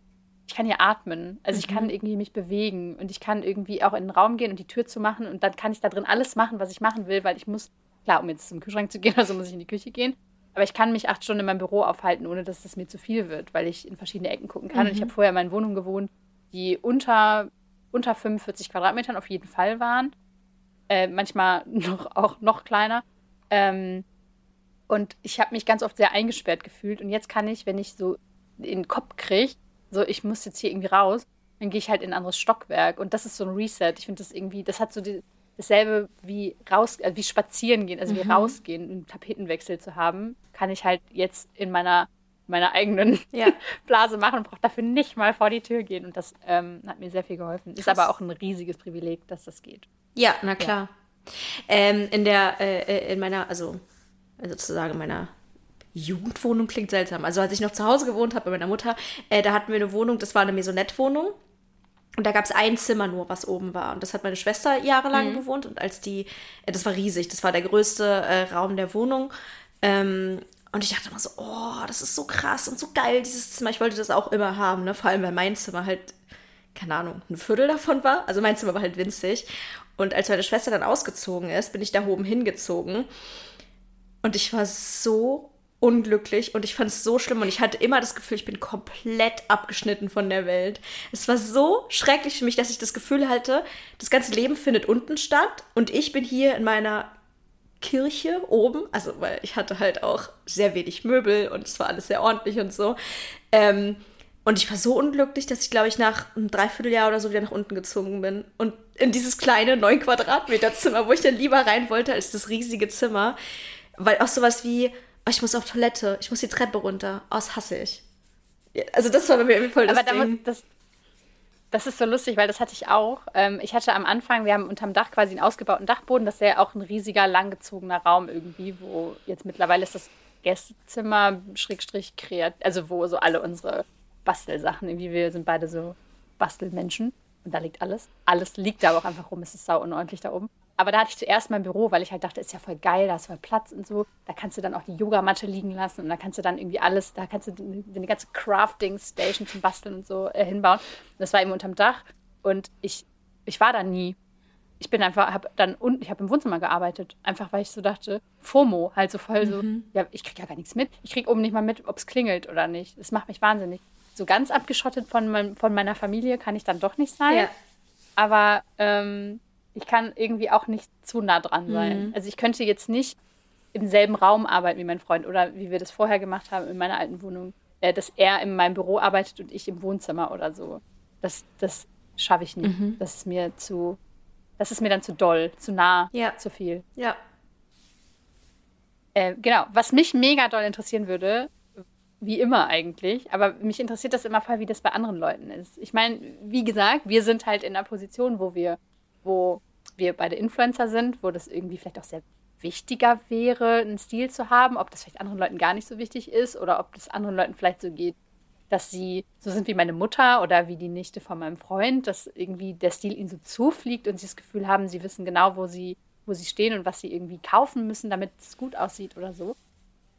ich kann hier atmen, also ich kann mhm. irgendwie mich bewegen und ich kann irgendwie auch in den Raum gehen und die Tür zu machen und dann kann ich da drin alles machen, was ich machen will, weil ich muss, klar, um jetzt zum Kühlschrank zu gehen, also muss ich in die Küche gehen, aber ich kann mich acht Stunden in meinem Büro aufhalten, ohne dass es mir zu viel wird, weil ich in verschiedene Ecken gucken kann. Mhm. Und ich mhm. habe vorher in meinen Wohnungen gewohnt, die unter, unter 45 Quadratmetern auf jeden Fall waren. Äh, manchmal noch, auch noch kleiner. Ähm, und ich habe mich ganz oft sehr eingesperrt gefühlt. Und jetzt kann ich, wenn ich so in den Kopf kriege, so ich muss jetzt hier irgendwie raus, dann gehe ich halt in ein anderes Stockwerk. Und das ist so ein Reset. Ich finde das irgendwie, das hat so die, dasselbe wie raus, äh, wie spazieren gehen, also mhm. wie rausgehen, einen Tapetenwechsel zu haben, kann ich halt jetzt in meiner meiner eigenen ja. Blase machen und brauche dafür nicht mal vor die Tür gehen. Und das ähm, hat mir sehr viel geholfen. Krass. Ist aber auch ein riesiges Privileg, dass das geht. Ja, na klar. Ja. Ähm, in der, äh, äh, in meiner, also sozusagen in meiner Jugendwohnung klingt seltsam. Also als ich noch zu Hause gewohnt habe bei meiner Mutter, äh, da hatten wir eine Wohnung, das war eine Maisonette-Wohnung. Und da gab es ein Zimmer nur, was oben war. Und das hat meine Schwester jahrelang mhm. bewohnt. Und als die, äh, das war riesig, das war der größte äh, Raum der Wohnung. Ähm, und ich dachte immer so, oh, das ist so krass und so geil, dieses Zimmer. Ich wollte das auch immer haben, ne? Vor allem, weil mein Zimmer halt, keine Ahnung, ein Viertel davon war. Also mein Zimmer war halt winzig. Und als meine Schwester dann ausgezogen ist, bin ich da oben hingezogen. Und ich war so unglücklich und ich fand es so schlimm und ich hatte immer das Gefühl, ich bin komplett abgeschnitten von der Welt. Es war so schrecklich für mich, dass ich das Gefühl hatte, das ganze Leben findet unten statt und ich bin hier in meiner Kirche oben, also weil ich hatte halt auch sehr wenig Möbel und es war alles sehr ordentlich und so. Ähm, und ich war so unglücklich, dass ich, glaube ich, nach einem Dreivierteljahr oder so wieder nach unten gezogen bin. Und in dieses kleine 9 Quadratmeter Zimmer, wo ich dann lieber rein wollte als das riesige Zimmer. Weil auch sowas wie, oh, ich muss auf Toilette, ich muss die Treppe runter. Oh, das hasse ich. Also das war bei mir voll das Aber Ding. Das, das ist so lustig, weil das hatte ich auch. Ähm, ich hatte am Anfang, wir haben unterm Dach quasi einen ausgebauten Dachboden. Das ist ja auch ein riesiger, langgezogener Raum irgendwie, wo jetzt mittlerweile ist das Gästezimmer, Schrägstrich, kreat, also wo so alle unsere Bastelsachen, irgendwie wir sind beide so Bastelmenschen. Und da liegt alles. Alles liegt da auch einfach rum. Es ist sau unordentlich da oben. Aber da hatte ich zuerst mein Büro, weil ich halt dachte, ist ja voll geil, da ist voll Platz und so. Da kannst du dann auch die Yogamatte liegen lassen und da kannst du dann irgendwie alles, da kannst du eine ganze Crafting-Station zum Basteln und so äh, hinbauen. Das war eben unterm Dach und ich, ich war da nie. Ich bin einfach, habe dann unten, ich habe im Wohnzimmer gearbeitet, einfach weil ich so dachte, FOMO, halt so voll so, mhm. ja, ich kriege ja gar nichts mit. Ich kriege oben nicht mal mit, ob es klingelt oder nicht. Das macht mich wahnsinnig. So ganz abgeschottet von, mein, von meiner Familie kann ich dann doch nicht sein. Ja. Aber ähm, ich kann irgendwie auch nicht zu nah dran sein. Mhm. Also ich könnte jetzt nicht im selben Raum arbeiten wie mein Freund oder wie wir das vorher gemacht haben in meiner alten Wohnung, äh, dass er in meinem Büro arbeitet und ich im Wohnzimmer oder so. Das, das schaffe ich nicht. Mhm. Das ist mir zu, das ist mir dann zu doll, zu nah, ja. zu viel. Ja. Äh, genau. Was mich mega doll interessieren würde, wie immer eigentlich, aber mich interessiert das immer voll, wie das bei anderen Leuten ist. Ich meine, wie gesagt, wir sind halt in einer Position, wo wir, wo wir beide Influencer sind, wo das irgendwie vielleicht auch sehr wichtiger wäre, einen Stil zu haben, ob das vielleicht anderen Leuten gar nicht so wichtig ist oder ob das anderen Leuten vielleicht so geht, dass sie so sind wie meine Mutter oder wie die Nichte von meinem Freund, dass irgendwie der Stil ihnen so zufliegt und sie das Gefühl haben, sie wissen genau, wo sie, wo sie stehen und was sie irgendwie kaufen müssen, damit es gut aussieht oder so.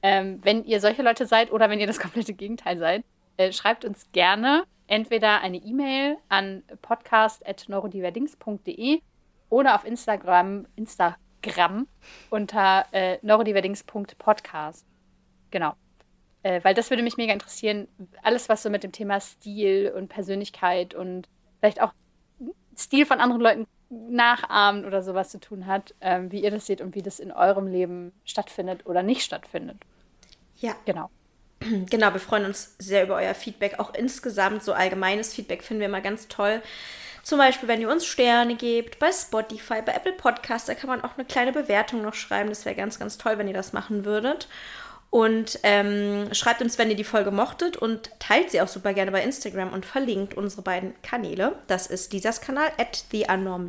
Ähm, wenn ihr solche Leute seid oder wenn ihr das komplette Gegenteil seid, äh, schreibt uns gerne entweder eine E-Mail an podcast.neurodiverdings.de oder auf Instagram, Instagram unter äh, neurodiverdings.podcast. Genau. Äh, weil das würde mich mega interessieren. Alles, was so mit dem Thema Stil und Persönlichkeit und vielleicht auch Stil von anderen Leuten nachahmen oder sowas zu tun hat, ähm, wie ihr das seht und wie das in eurem Leben stattfindet oder nicht stattfindet. Ja. Genau. Genau, wir freuen uns sehr über euer Feedback. Auch insgesamt so allgemeines Feedback finden wir immer ganz toll. Zum Beispiel, wenn ihr uns Sterne gebt, bei Spotify, bei Apple Podcasts, da kann man auch eine kleine Bewertung noch schreiben. Das wäre ganz, ganz toll, wenn ihr das machen würdet. Und ähm, schreibt uns, wenn ihr die Folge mochtet und teilt sie auch super gerne bei Instagram und verlinkt unsere beiden Kanäle. Das ist Lisas Kanal at The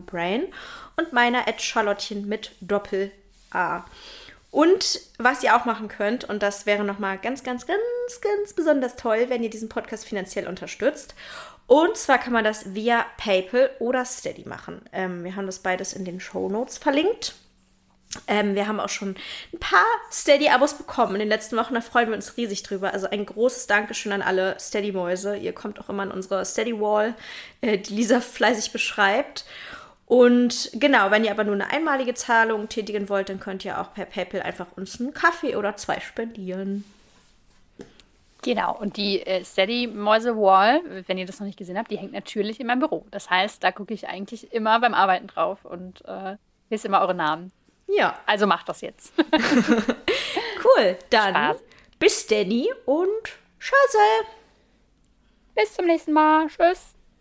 Brain und meiner at Charlottchen mit Doppel A. Und was ihr auch machen könnt, und das wäre nochmal ganz, ganz, ganz, ganz besonders toll, wenn ihr diesen Podcast finanziell unterstützt. Und zwar kann man das via PayPal oder Steady machen. Ähm, wir haben das beides in den Show Notes verlinkt. Ähm, wir haben auch schon ein paar Steady-Abos bekommen in den letzten Wochen. Da freuen wir uns riesig drüber. Also ein großes Dankeschön an alle Steady-Mäuse. Ihr kommt auch immer an unsere Steady-Wall, äh, die Lisa fleißig beschreibt. Und genau, wenn ihr aber nur eine einmalige Zahlung tätigen wollt, dann könnt ihr auch per PayPal einfach uns einen Kaffee oder zwei spendieren. Genau, und die äh, Steady Mäuse Wall, wenn ihr das noch nicht gesehen habt, die hängt natürlich in meinem Büro. Das heißt, da gucke ich eigentlich immer beim Arbeiten drauf und äh, lese immer eure Namen. Ja. Also macht das jetzt. cool, dann Spaß. bis Danny und Tschüss. Bis zum nächsten Mal. Tschüss.